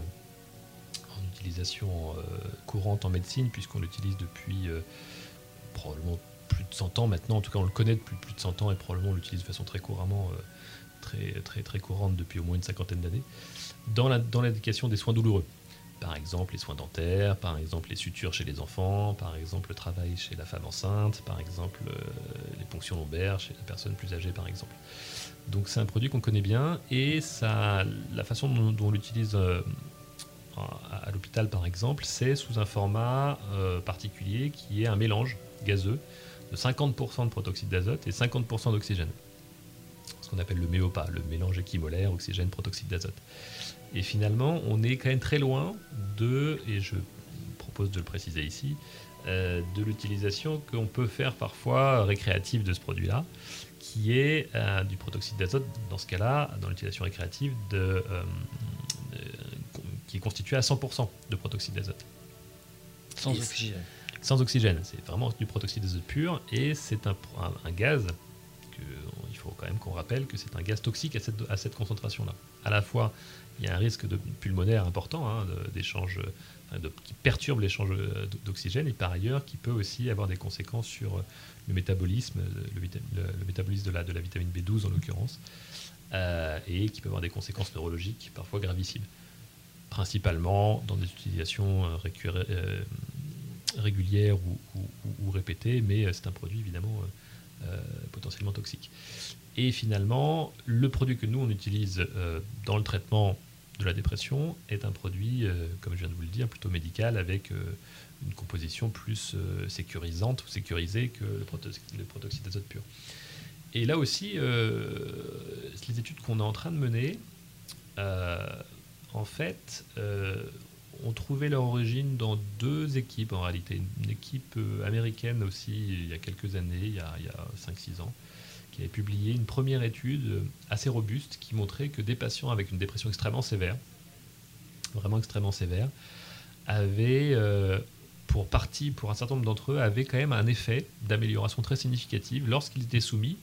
en utilisation euh, courante en médecine puisqu'on l'utilise depuis probablement plus de 100 ans maintenant. En tout cas, on le connaît depuis plus de 100 ans et probablement on l'utilise de façon très couramment, très, très, très courante depuis au moins une cinquantaine d'années dans l'indication des soins douloureux. Par exemple, les soins dentaires, par exemple, les sutures chez les enfants, par exemple, le travail chez la femme enceinte, par exemple, euh, les ponctions lombaires chez la personne plus âgée, par exemple. Donc, c'est un produit qu'on connaît bien et ça, la façon dont, on l'utilise euh, à, l'hôpital, par exemple, c'est sous un format euh, particulier qui est un mélange gazeux de 50% de protoxyde d'azote et 50% d'oxygène. Ce qu'on appelle le méopa, le mélange équimolaire oxygène-protoxyde d'azote. Et finalement, on est quand même très loin de, et je propose de le préciser ici, euh, de l'utilisation qu'on peut faire parfois récréative de ce produit-là, qui est euh, du protoxyde d'azote, dans ce cas-là, dans l'utilisation récréative, de, euh, qui est constitué à 100% de protoxyde d'azote Sans Et- oxygène. sans oxygène. C'est vraiment du protoxyde d'azote pur et c'est un, un- un gaz que faut quand même qu'on rappelle que c'est un gaz toxique à cette, concentration-là. À la fois, il y a un risque de pulmonaire important hein, d'échange de- qui perturbe l'échange euh, d'oxygène et par ailleurs qui peut aussi avoir des conséquences sur euh, le métabolisme, euh, le, métabolisme de la, vitamine B12 en l'occurrence, euh, et qui peut avoir des conséquences neurologiques parfois gravissimes. Principalement dans des utilisations euh, euh, régulières ou, répétées, mais euh, c'est un produit évidemment euh, euh, potentiellement toxique. Et finalement, le produit que nous on utilise euh, dans le traitement de la dépression est un produit, euh, comme je viens de vous le dire, plutôt médical avec euh, une composition plus euh, sécurisante ou sécurisée que le, proto- le protoxyde d'azote pur. Et là aussi, euh, les études qu'on est en train de mener, euh, en fait, euh, ont trouvé leur origine dans deux équipes en réalité. Une équipe euh, américaine aussi, il y a quelques années, il y a, a 5-6 ans, qui avait publié une première étude euh, assez robuste qui montrait que des patients avec une dépression extrêmement sévère, vraiment extrêmement sévère, avaient, euh, pour partie, pour un certain nombre d'entre eux, avaient quand même un effet d'amélioration très significative lorsqu'ils étaient soumis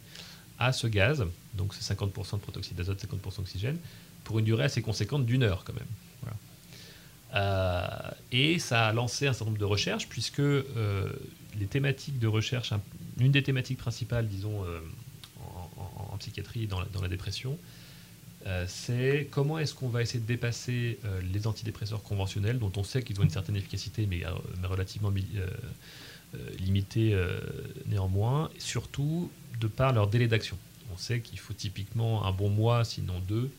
à ce gaz, donc c'est 50% de protoxyde d'azote, 50% d'oxygène, pour une durée assez conséquente d'une heure quand même. Euh, et ça a lancé un certain nombre de recherches, puisque euh, les thématiques de recherche, un- une des thématiques principales, disons, euh, en, psychiatrie, dans la, dépression, euh, c'est comment est-ce qu'on va essayer de dépasser les antidépresseurs conventionnels, dont on sait qu'ils ont une certaine efficacité, mais, mais relativement mi- limitée néanmoins, surtout de par leur délai d'action. On sait qu'il faut typiquement un bon mois, sinon deux,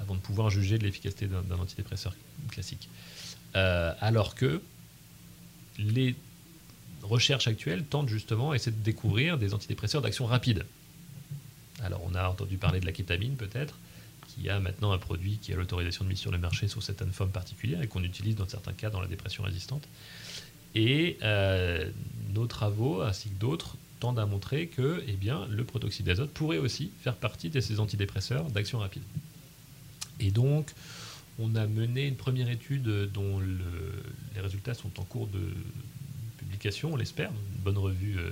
avant de pouvoir juger de l'efficacité d'un antidépresseur classique. Euh, alors que les recherches actuelles tentent justement à essayer de découvrir des antidépresseurs d'action rapide. Alors on a entendu parler de la kétamine peut-être, qui a maintenant un produit qui a l'autorisation de mise sur le marché sur certaines formes particulières et qu'on utilise dans certains cas dans la dépression résistante. Et euh, nos travaux, ainsi que d'autres, tendent à montrer que eh bien, le protoxyde d'azote pourrait aussi faire partie de ces antidépresseurs d'action rapide. Et donc, on a mené une première étude dont le- les résultats sont en cours de publication, on l'espère, une bonne revue euh,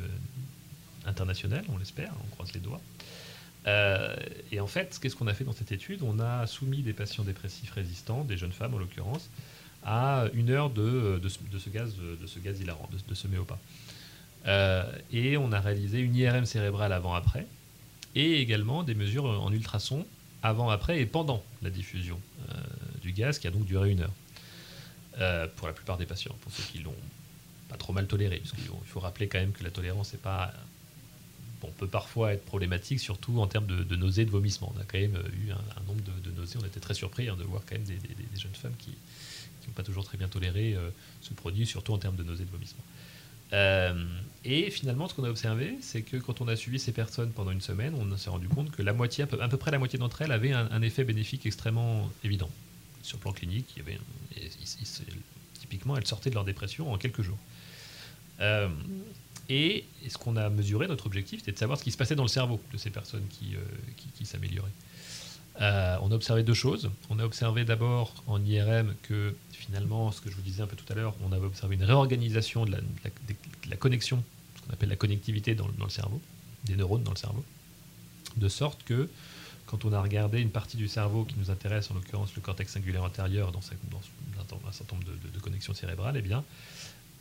internationale, on l'espère, on croise les doigts. Euh, et en fait, qu'est-ce qu'on a fait dans cette étude? On a soumis des patients dépressifs résistants, des jeunes femmes en l'occurrence, à une heure de, ce, gaz, de ce gaz hilarant, de, ce méopa. Euh, et on a réalisé une IRM cérébrale avant-après, et également des mesures en ultrasons avant, après et pendant la diffusion du gaz, qui a donc duré une heure. Euh, pour la plupart des patients, pour ceux qui l'ont pas trop mal toléré, parce qu'il faut rappeler quand même que la tolérance n'est pas bon, peut parfois être problématique, surtout en termes de, nausées, de vomissements. On a quand même eu un, nombre de, nausées, on était très surpris hein, de voir quand même des, jeunes femmes qui n'ont pas toujours très bien toléré euh, ce produit, surtout en termes de nausées, de vomissements. Euh, et finalement, ce qu'on a observé, c'est que quand on a suivi ces personnes pendant une semaine, on s'est rendu compte que la moitié, à peu, près la moitié d'entre elles avaient un, effet bénéfique extrêmement évident. Sur le plan clinique, avait, typiquement, elles sortaient de leur dépression en quelques jours. Euh, et, ce qu'on a mesuré, notre objectif, c'était de savoir ce qui se passait dans le cerveau de ces personnes qui, qui, s'amélioraient. on a observé deux choses. On a observé d'abord en IRM que finalement, ce que je vous disais un peu tout à l'heure, on avait observé une réorganisation de la, connexion, ce qu'on appelle la connectivité dans le cerveau, des neurones dans le cerveau, de sorte que quand on a regardé une partie du cerveau qui nous intéresse, en l'occurrence le cortex singulaire antérieur, dans, un certain nombre de, connexions cérébrales, eh bien,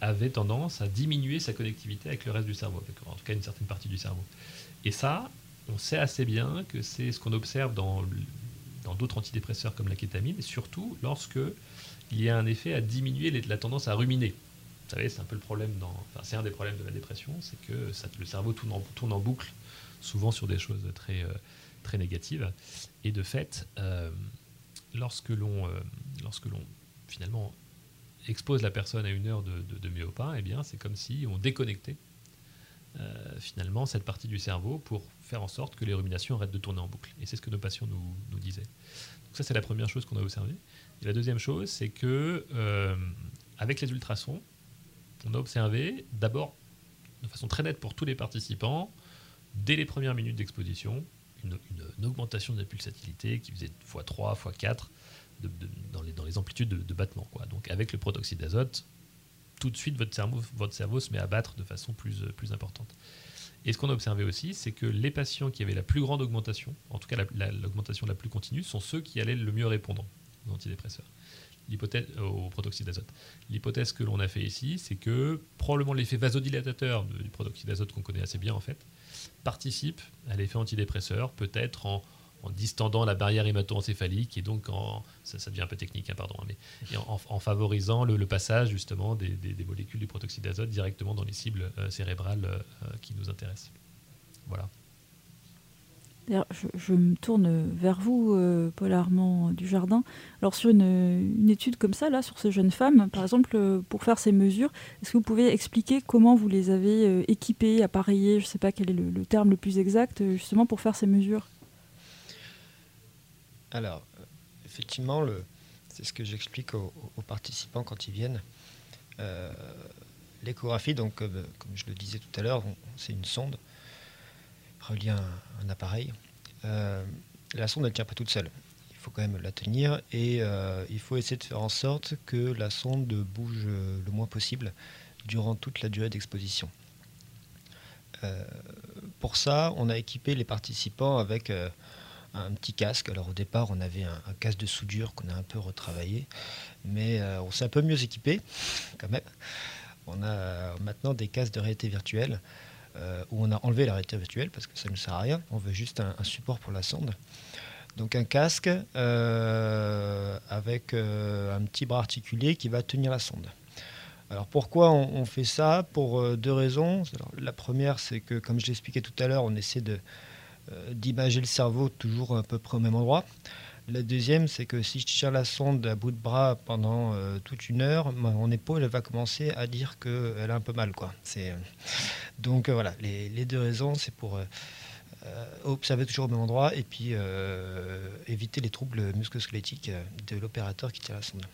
avait tendance à diminuer sa connectivité avec le reste du cerveau, en tout cas une certaine partie du cerveau. Et ça, on sait assez bien que c'est ce qu'on observe dans d'autres antidépresseurs comme la kétamine, et surtout lorsque il y a un effet à diminuer la tendance à ruminer. Vous savez, c'est un peu le problème dans, enfin, c'est un des problèmes de la dépression, c'est que le cerveau tourne en, tourne en, boucle, souvent sur des choses très euh, très négative. Et de fait, euh, lorsque l'on euh, lorsque l'on finalement expose la personne à une heure de, de, de eh bien, c'est comme si on déconnectait euh, finalement cette partie du cerveau pour faire en sorte que les ruminations arrêtent de tourner en boucle. Et c'est ce que nos patients nous, disaient. Donc ça, c'est la première chose qu'on a observée. Et la deuxième chose, c'est que avec les ultrasons, on a observé d'abord de façon très nette pour tous les participants, dès les premières minutes d'exposition, une, augmentation de la pulsatilité qui faisait x3, x4 dans, les, dans, les, amplitudes de, battement. Quoi. Donc avec le protoxyde d'azote, tout de suite votre cerveau, votre cerveau se met à battre de façon plus, plus importante. Et ce qu'on a observé aussi, c'est que les patients qui avaient la plus grande augmentation, en tout cas l'augmentation la, plus continue, sont ceux qui allaient le mieux répondre aux antidépresseurs, l'hypothèse, au protoxyde d'azote. L'hypothèse que l'on a fait ici, c'est que probablement l'effet vasodilatateur du protoxyde d'azote qu'on connaît assez bien en fait, participe à l'effet antidépresseur, peut-être en, distendant la barrière hémato-encéphalique et donc en, favorisant le, passage justement des, molécules du protoxyde d'azote directement dans les cibles euh, cérébrales euh, qui nous intéressent. Voilà. Je, me tourne vers vous, euh, Paul Armand du Jardin. Alors sur une, étude comme ça, là, sur ces jeunes femmes, par exemple, euh, pour faire ces mesures, est-ce que vous pouvez expliquer comment vous les avez euh, équipées, appareillées, je ne sais pas quel est le, terme le plus exact, justement pour faire ces mesures? Alors, effectivement, c'est ce que j'explique aux, participants quand ils viennent. L'échographie, donc comme, je le disais tout à l'heure, c'est une sonde relié un, appareil. Euh, la sonde, ne tient pas toute seule. Il faut quand même la tenir et euh, il faut essayer de faire en sorte que la sonde bouge le moins possible durant toute la durée d'exposition. Euh, pour ça, on a équipé les participants avec un petit casque. Alors au départ, on avait un, casque de soudure qu'on a un peu retravaillé, mais on s'est un peu mieux équipé quand même. On a maintenant des casques de réalité virtuelle euh, où on a enlevé la réalité virtuelle parce que ça ne sert à rien. On veut juste un, support pour la sonde. Donc un casque euh, avec euh, un petit bras articulé qui va tenir la sonde. Alors pourquoi on, fait ça? Pour deux raisons. la première, c'est que comme je l'expliquais tout à l'heure, on essaie d'imager le cerveau toujours à peu près au même endroit. La deuxième, c'est que si je tiens la sonde à bout de bras pendant euh, toute une heure, mon épaule va commencer à dire qu'elle a un peu mal. Quoi. Euh, donc euh, voilà, les, deux raisons, c'est pour observer toujours au même endroit et puis éviter les troubles musculosquelettiques de l'opérateur qui tient la sonde.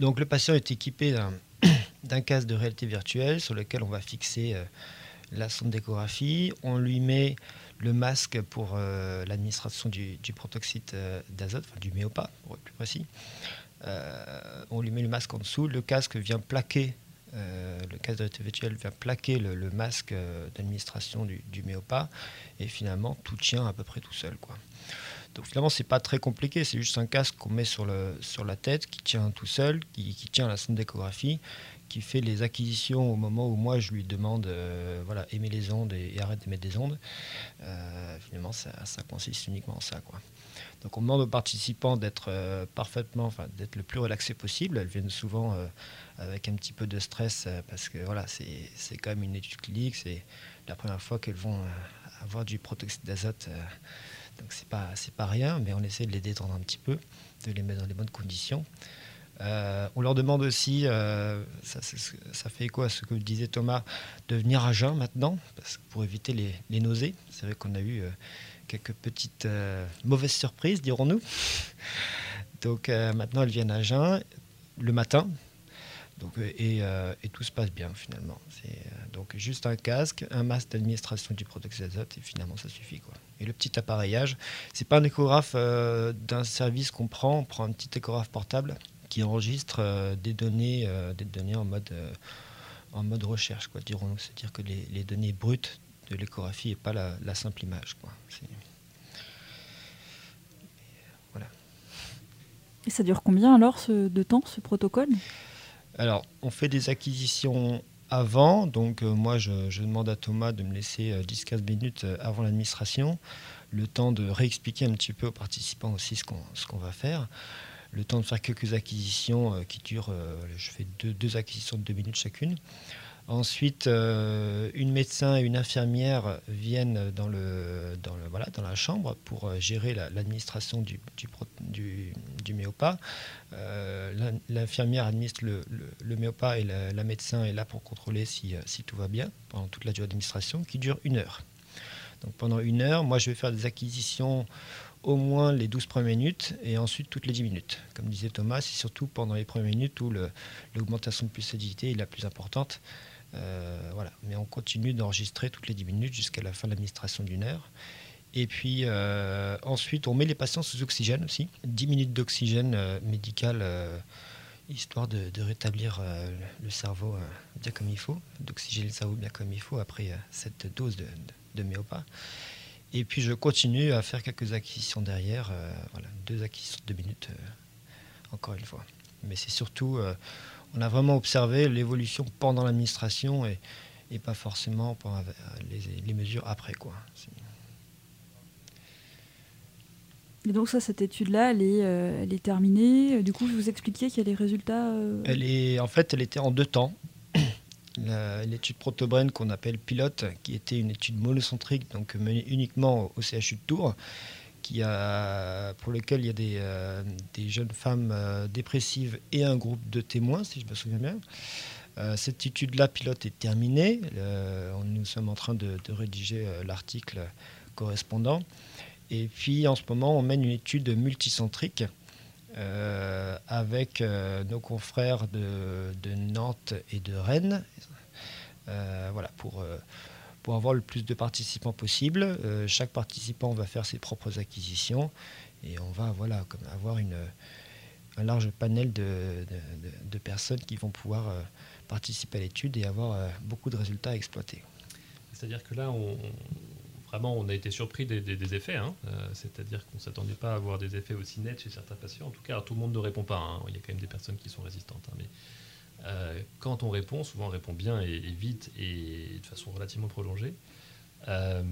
Donc le patient est équipé d'un, d'un casque de réalité virtuelle sur lequel on va fixer la sonde d'échographie. On lui met le masque pour euh, l'administration du, protoxyde euh, d'azote, du méopa pour être plus précis. Euh, on lui met le masque en dessous, le casque vient plaquer, le casque de virtuelle vient plaquer le, masque d'administration du, du méopa, et finalement tout tient à peu près tout seul. Quoi. Donc finalement, c'est pas très compliqué, c'est juste un casque qu'on met sur, le, sur la tête qui tient tout seul, qui, qui tient la sonde d'échographie qui fait les acquisitions au moment où moi je lui demande, euh, voilà, aimer les ondes et, arrête d'émettre des ondes. Euh, finalement, ça, consiste uniquement en ça, quoi. Donc on demande aux participants d'être euh, parfaitement, enfin d'être le plus relaxé possible. Elles viennent souvent avec un petit peu de stress parce que voilà, c'est quand même une étude clinique, c'est la première fois qu'elles vont avoir du protoxyde d'azote. donc c'est pas pas rien, mais on essaie de les détendre un petit peu, de les mettre dans les bonnes conditions. Euh, on leur demande aussi, euh, ça, fait écho à ce que disait Thomas, de venir à jeun maintenant, pour éviter les, nausées. C'est vrai qu'on a eu euh, quelques petites mauvaises surprises, dirons-nous. Donc maintenant, elles viennent à jeun le matin. Donc, et, et, tout se passe bien finalement. C'est donc juste un casque, un masque d'administration du protoxyde d'azote et finalement ça suffit quoi. Et le petit appareillage, c'est pas un échographe d'un service qu'on prend, on prend un petit échographe portable qui enregistre des données, des données en mode en mode recherche, quoi, dirons-nous. C'est-à-dire que les, données brutes de l'échographie et pas la, simple image. Quoi. Voilà. Et ça dure combien alors de temps, ce protocole? Alors, on fait des acquisitions avant. Donc, euh, moi, je, demande à Thomas de me laisser 10-15 euh, minutes euh, avant l'administration, le temps de réexpliquer un petit peu aux participants aussi ce qu'on va faire le temps de faire quelques acquisitions euh, qui durent, euh, je fais deux, acquisitions de deux minutes chacune. Ensuite, euh, une médecin et une infirmière viennent dans, le, dans, le, voilà, dans la chambre pour gérer l'administration du, du, méopa. L'infirmière administre le, le, méopa et la, médecin est là pour contrôler si, si tout va bien pendant toute la durée d'administration qui dure une heure. Donc pendant une heure, moi je vais faire des acquisitions au moins les 12 premières minutes et ensuite toutes les 10 minutes. Comme disait Thomas, c'est surtout pendant les premières minutes où l'augmentation de pulsation est la plus importante. Euh, voilà. Mais on continue d'enregistrer toutes les 10 minutes jusqu'à la fin de l'administration d'une heure. Et puis euh, ensuite, on met les patients sous oxygène aussi. 10 minutes d'oxygène euh, médical, histoire de, rétablir le cerveau bien comme il faut, d'oxygéner le cerveau bien comme il faut après cette dose de, de, de méopa. Et puis je continue à faire quelques acquisitions derrière. Euh, voilà, deux acquisitions de deux minutes, euh, encore une fois. Mais c'est surtout, euh, on a vraiment observé l'évolution pendant l'administration et, et, pas forcément les, les, mesures après. Quoi. Et donc ça, cette étude-là, elle, est, elle est terminée. Du coup, je vous expliquais qu'il y a les résultats. Elle est, en fait, elle était en deux temps l'étude Protobrain qu'on appelle pilote, qui était une étude monocentrique, donc menée uniquement au CHU de Tours, qui a, pour lequel il y a des, euh, jeunes femmes euh, dépressives et un groupe de témoins, si je me souviens bien. Euh, cette étude-là, pilote, est terminée. nous sommes en train de, de rédiger l'article correspondant. Et puis, en ce moment, on mène une étude multicentrique euh, avec euh, nos confrères de, Nantes et de Rennes, euh, voilà, pour, pour avoir le plus de participants possible. chaque participant va faire ses propres acquisitions et on va voilà, comme avoir une, un large panel de, de, personnes qui vont pouvoir participer à l'étude et avoir beaucoup de résultats à exploiter. C'est-à-dire que là, on, vraiment, on a été surpris des, effets. Hein. Euh, c'est-à-dire qu'on ne s'attendait pas à avoir des effets aussi nets chez certains patients. En tout cas, tout le monde ne répond pas. Hein. Il y a quand même des personnes qui sont résistantes. Hein. mais euh, quand on répond, souvent on répond bien et, vite et de façon relativement prolongée. Euh,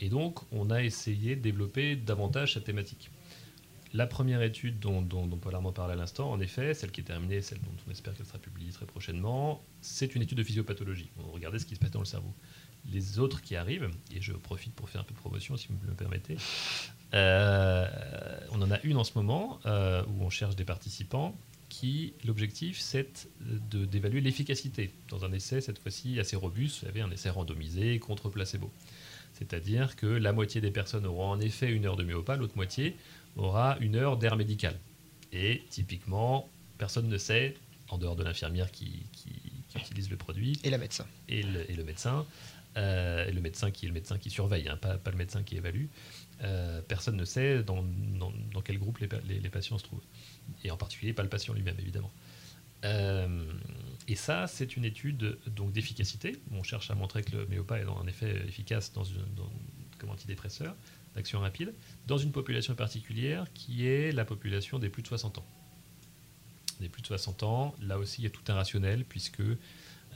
et donc, on a essayé de développer davantage cette thématique. La première étude dont, dont, dont Paul Armand parlait à l'instant, en effet, celle qui est terminée, celle dont on espère qu'elle sera publiée très prochainement, c'est une étude de physiopathologie. On regardait ce qui se passe dans le cerveau les autres qui arrivent, et je profite pour faire un peu de promotion si vous me permettez, euh, on en a une en ce moment euh, où on cherche des participants qui, l'objectif, c'est d'évaluer l'efficacité dans un essai, cette fois-ci assez robuste, vous savez, un essai randomisé contre placebo. C'est-à-dire que la moitié des personnes auront en effet une heure de myopathe, l'autre moitié aura une heure d'air médical. Et typiquement, personne ne sait, en dehors de l'infirmière qui, utilise le produit. Et la médecin. Et le, et le médecin. Euh, et le médecin qui est le médecin qui surveille, hein, pas, le médecin qui évalue. Euh, personne ne sait dans, quel groupe les, patients se trouvent. Et en particulier, pas le patient lui-même, évidemment. Euh, et ça, c'est une étude d'efficacité. On cherche à montrer que le méopa est en effet efficace dans comme antidépresseur d'action rapide, dans une population particulière qui est la population des plus de 60 ans. Des plus de 60 ans, là aussi, il y a tout un rationnel, puisque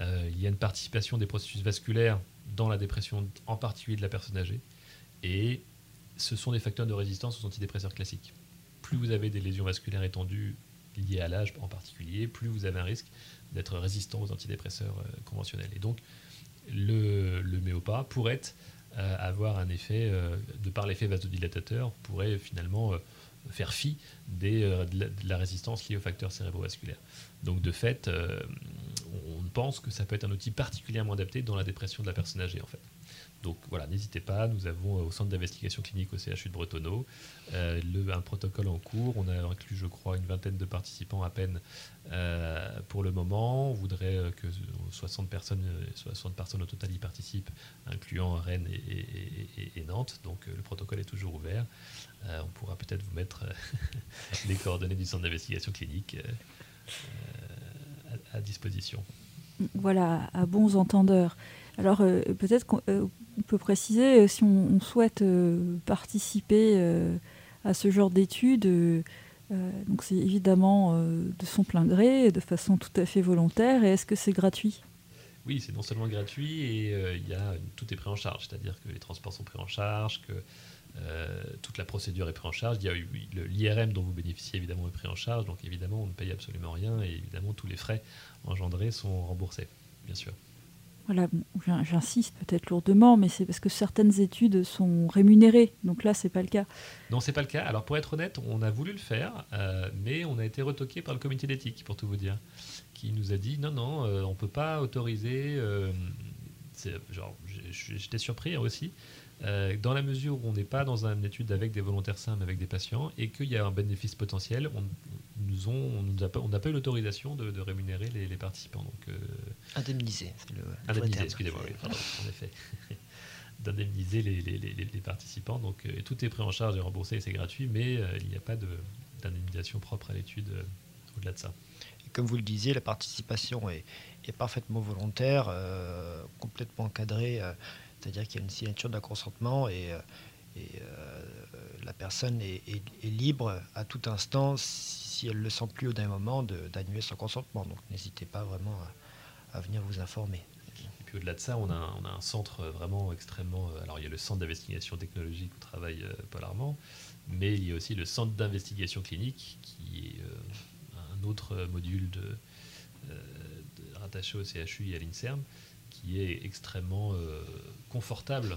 il y a une participation des processus vasculaires dans la dépression, en particulier de la personne âgée. Et ce sont des facteurs de résistance aux antidépresseurs classiques. Plus vous avez des lésions vasculaires étendues liées à l'âge en particulier, plus vous avez un risque d'être résistant aux antidépresseurs euh, conventionnels. Et donc, le, le méopa pourrait euh, avoir un effet, euh, de par l'effet vasodilatateur, pourrait finalement faire fi des, de, la, résistance liée aux facteurs cérébrovasculaires. Donc, de fait, on pense que ça peut être un outil particulièrement adapté dans la dépression de la personne âgée en fait. Donc voilà, n'hésitez pas, nous avons euh, au centre d'investigation clinique au CHU de Bretonneau euh, un protocole en cours. On a inclus, je crois, une vingtaine de participants à peine euh, pour le moment. On voudrait que 60 personnes, 60 personnes au total y participent, incluant Rennes et, Nantes. Donc le protocole est toujours ouvert. on pourra peut-être vous mettre les coordonnées du centre d'investigation clinique à disposition. Voilà, à bons entendeurs. Alors euh, peut-être qu'on euh, peut préciser, euh, si on, souhaite participer à ce genre d'études, donc c'est évidemment de son plein gré, de façon tout à fait volontaire, et est-ce que c'est gratuit? Oui, c'est non seulement gratuit, et il y a, tout est pris en charge, c'est-à-dire que les transports sont pris en charge, que toute la procédure est prise en charge. L'IRM dont vous bénéficiez évidemment est pris en charge, donc évidemment on ne paye absolument rien et évidemment tous les frais engendrés sont remboursés, bien sûr. Voilà, j'insiste peut-être lourdement, mais c'est parce que certaines études sont rémunérées. Donc là, c'est pas le cas. Non, c'est pas le cas. Alors pour être honnête, on a voulu le faire, euh, mais on a été retoqué par le comité d'éthique, pour tout vous dire, qui nous a dit non, non, euh, on peut pas autoriser. Euh, genre, j'étais surpris aussi. Dans la mesure où on n'est pas dans une étude avec des volontaires sains, mais avec des patients, et qu'il y a un bénéfice potentiel, on, nous on n'a pas, pas, eu l'autorisation de, rémunérer les, participants. Donc, euh, indemniser, le. Indemniser, excusez-moi, en effet. D'indemniser les, les, participants. Donc, euh, tout est pris en charge et remboursé, c'est gratuit, mais euh, il n'y a pas d'indemnisation propre à l'étude au-delà de ça. Comme vous le disiez, la participation est, est parfaitement volontaire, complètement encadrée, c'est-à-dire qu'il y a une signature d'un consentement et et la personne est, libre à tout instant si elle ne le sent plus au dernier moment, d'annuler son consentement. Donc n'hésitez pas vraiment à, venir vous informer. Et puis au-delà de ça, on a, un centre vraiment extrêmement... Euh, alors il y a le centre d'investigation technologique où travaille euh, Paul Armand, mais il y a aussi le centre d'investigation clinique qui est euh, un autre module rattaché au CHU et à l'INSERM qui est extrêmement confortable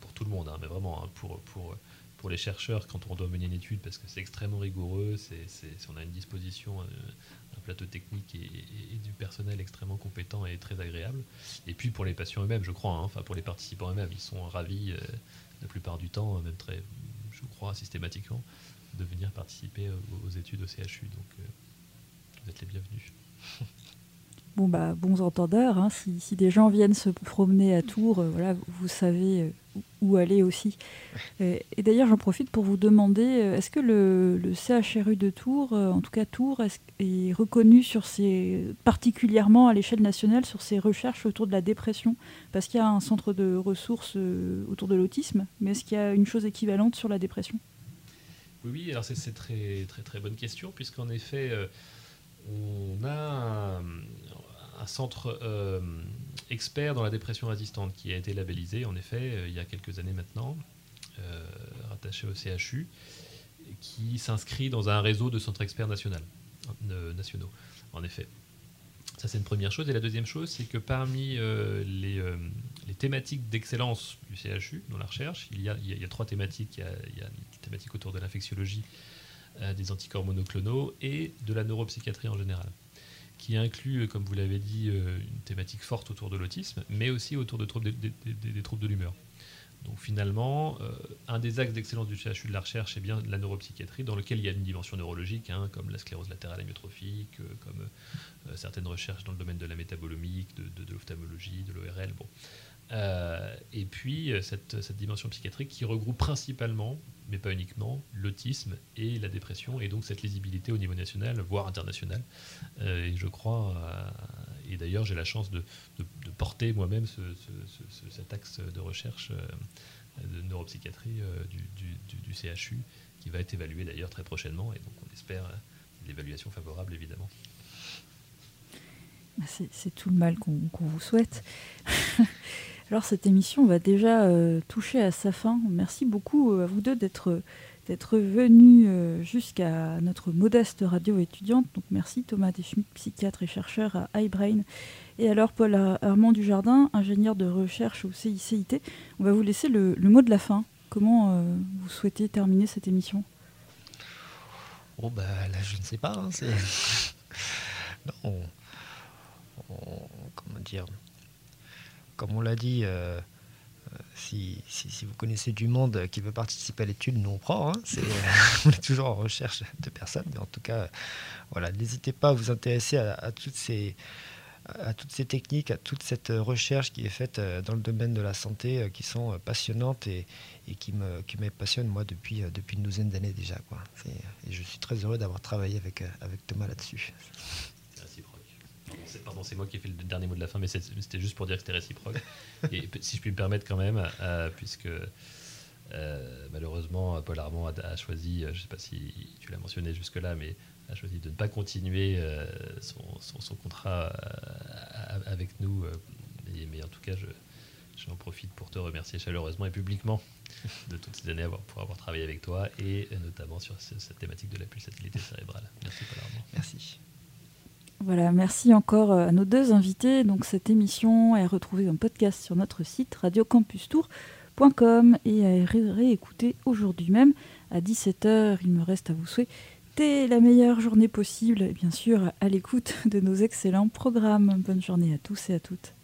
pour tout le monde, hein, mais vraiment hein, pour, pour pour les chercheurs quand on doit mener une étude parce que c'est extrêmement rigoureux, c'est, on a une disposition, euh, un, plateau technique et, du personnel extrêmement compétent et très agréable. Et puis pour les patients eux-mêmes, je crois, hein, enfin pour les participants eux-mêmes, ils sont ravis euh, la plupart du temps, même très, je crois systématiquement, de venir participer aux, études au CHU. Donc euh, vous êtes les bienvenus. Bon bah bons entendeurs, hein. si, des gens viennent se promener à Tours, voilà, vous savez où aller aussi. Et, d'ailleurs, j'en profite pour vous demander, euh, est-ce que le, CHRU de Tours, euh, en tout cas Tours, est, reconnu sur ses, particulièrement à l'échelle nationale sur ses recherches autour de la dépression? Parce qu'il y a un centre de ressources euh, autour de l'autisme, mais est-ce qu'il y a une chose équivalente sur la dépression? Oui, alors c'est une très, très très bonne question, puisqu'en effet, on a un centre euh, expert dans la dépression résistante qui a été labellisé, en effet, euh, il y a quelques années maintenant, euh, rattaché au CHU, qui s'inscrit dans un réseau de centres experts nationaux, nationaux en effet. Ça, c'est une première chose. Et la deuxième chose, c'est que parmi les, thématiques d'excellence du CHU dans la recherche, il y a, il y a trois thématiques. Il y a, il y a une thématique autour de l'infectiologie, des anticorps monoclonaux et de la neuropsychiatrie en général qui inclut, euh, comme vous l'avez dit, euh, une thématique forte autour de l'autisme, mais aussi autour de troubles des, troubles de l'humeur. Donc finalement, euh, un des axes d'excellence du CHU de la recherche est bien la neuropsychiatrie, dans lequel il y a une dimension neurologique, hein, comme la sclérose latérale amyotrophique, comme certaines recherches dans le domaine de la métabolomique, de, de, de l'ophtalmologie, de l'ORL. Bon. Euh, et puis euh, cette, dimension psychiatrique qui regroupe principalement, mais pas uniquement, l'autisme et la dépression, et donc cette lisibilité au niveau national, voire international. Euh, et je crois, et d'ailleurs j'ai la chance de, porter moi-même ce, cet axe de recherche de neuropsychiatrie du, CHU, qui va être évalué d'ailleurs très prochainement, et donc on espère l'évaluation favorable évidemment. C'est tout le mal qu'on vous souhaite. Alors cette émission va déjà euh, toucher à sa fin. Merci beaucoup euh, à vous deux d'être venus euh, jusqu'à notre modeste radio étudiante. Donc merci Thomas Deschmidt, psychiatre et chercheur à iBrain. Et alors Paul Armand Dujardin, ingénieur de recherche au CICIT. On va vous laisser le, mot de la fin. Comment vous souhaitez terminer cette émission? Oh bah là je ne sais pas. Hein, non, comment dire, comme on l'a dit, euh, si, vous connaissez du monde qui veut participer à l'étude, nous on prend. Hein. on est toujours en recherche de personnes, mais en tout cas, n'hésitez pas à vous intéresser à toutes ces techniques, à toute cette recherche qui est faite euh, dans le domaine de la santé, euh, qui sont euh, passionnantes et, qui, me, passionnent moi depuis, une douzaine d'années déjà. Et je suis très heureux d'avoir travaillé avec Thomas là-dessus. Pardon, c'est moi qui ai fait le dernier mot de la fin, mais c'était juste pour dire que c'était réciproque. et si je puis me permettre quand même, puisque malheureusement Paul Armand a, choisi, je ne sais pas si tu l'as mentionné jusque-là, mais a choisi de ne pas continuer euh, son, contrat euh, avec nous. Euh, mais, en tout cas, j'en profite pour te remercier chaleureusement et publiquement de toutes ces années pour avoir travaillé avec toi et notamment sur cette thématique de la pulsatilité cérébrale. Merci Paul Merci. Voilà, merci encore à nos deux invités. Donc cette émission est retrouvée en podcast sur notre site radiocampustour.com et à réécouter aujourd'hui même à 17h. Il me reste à vous souhaiter la meilleure journée possible, bien sûr, à l'écoute de nos excellents programmes. Bonne journée à tous et à toutes.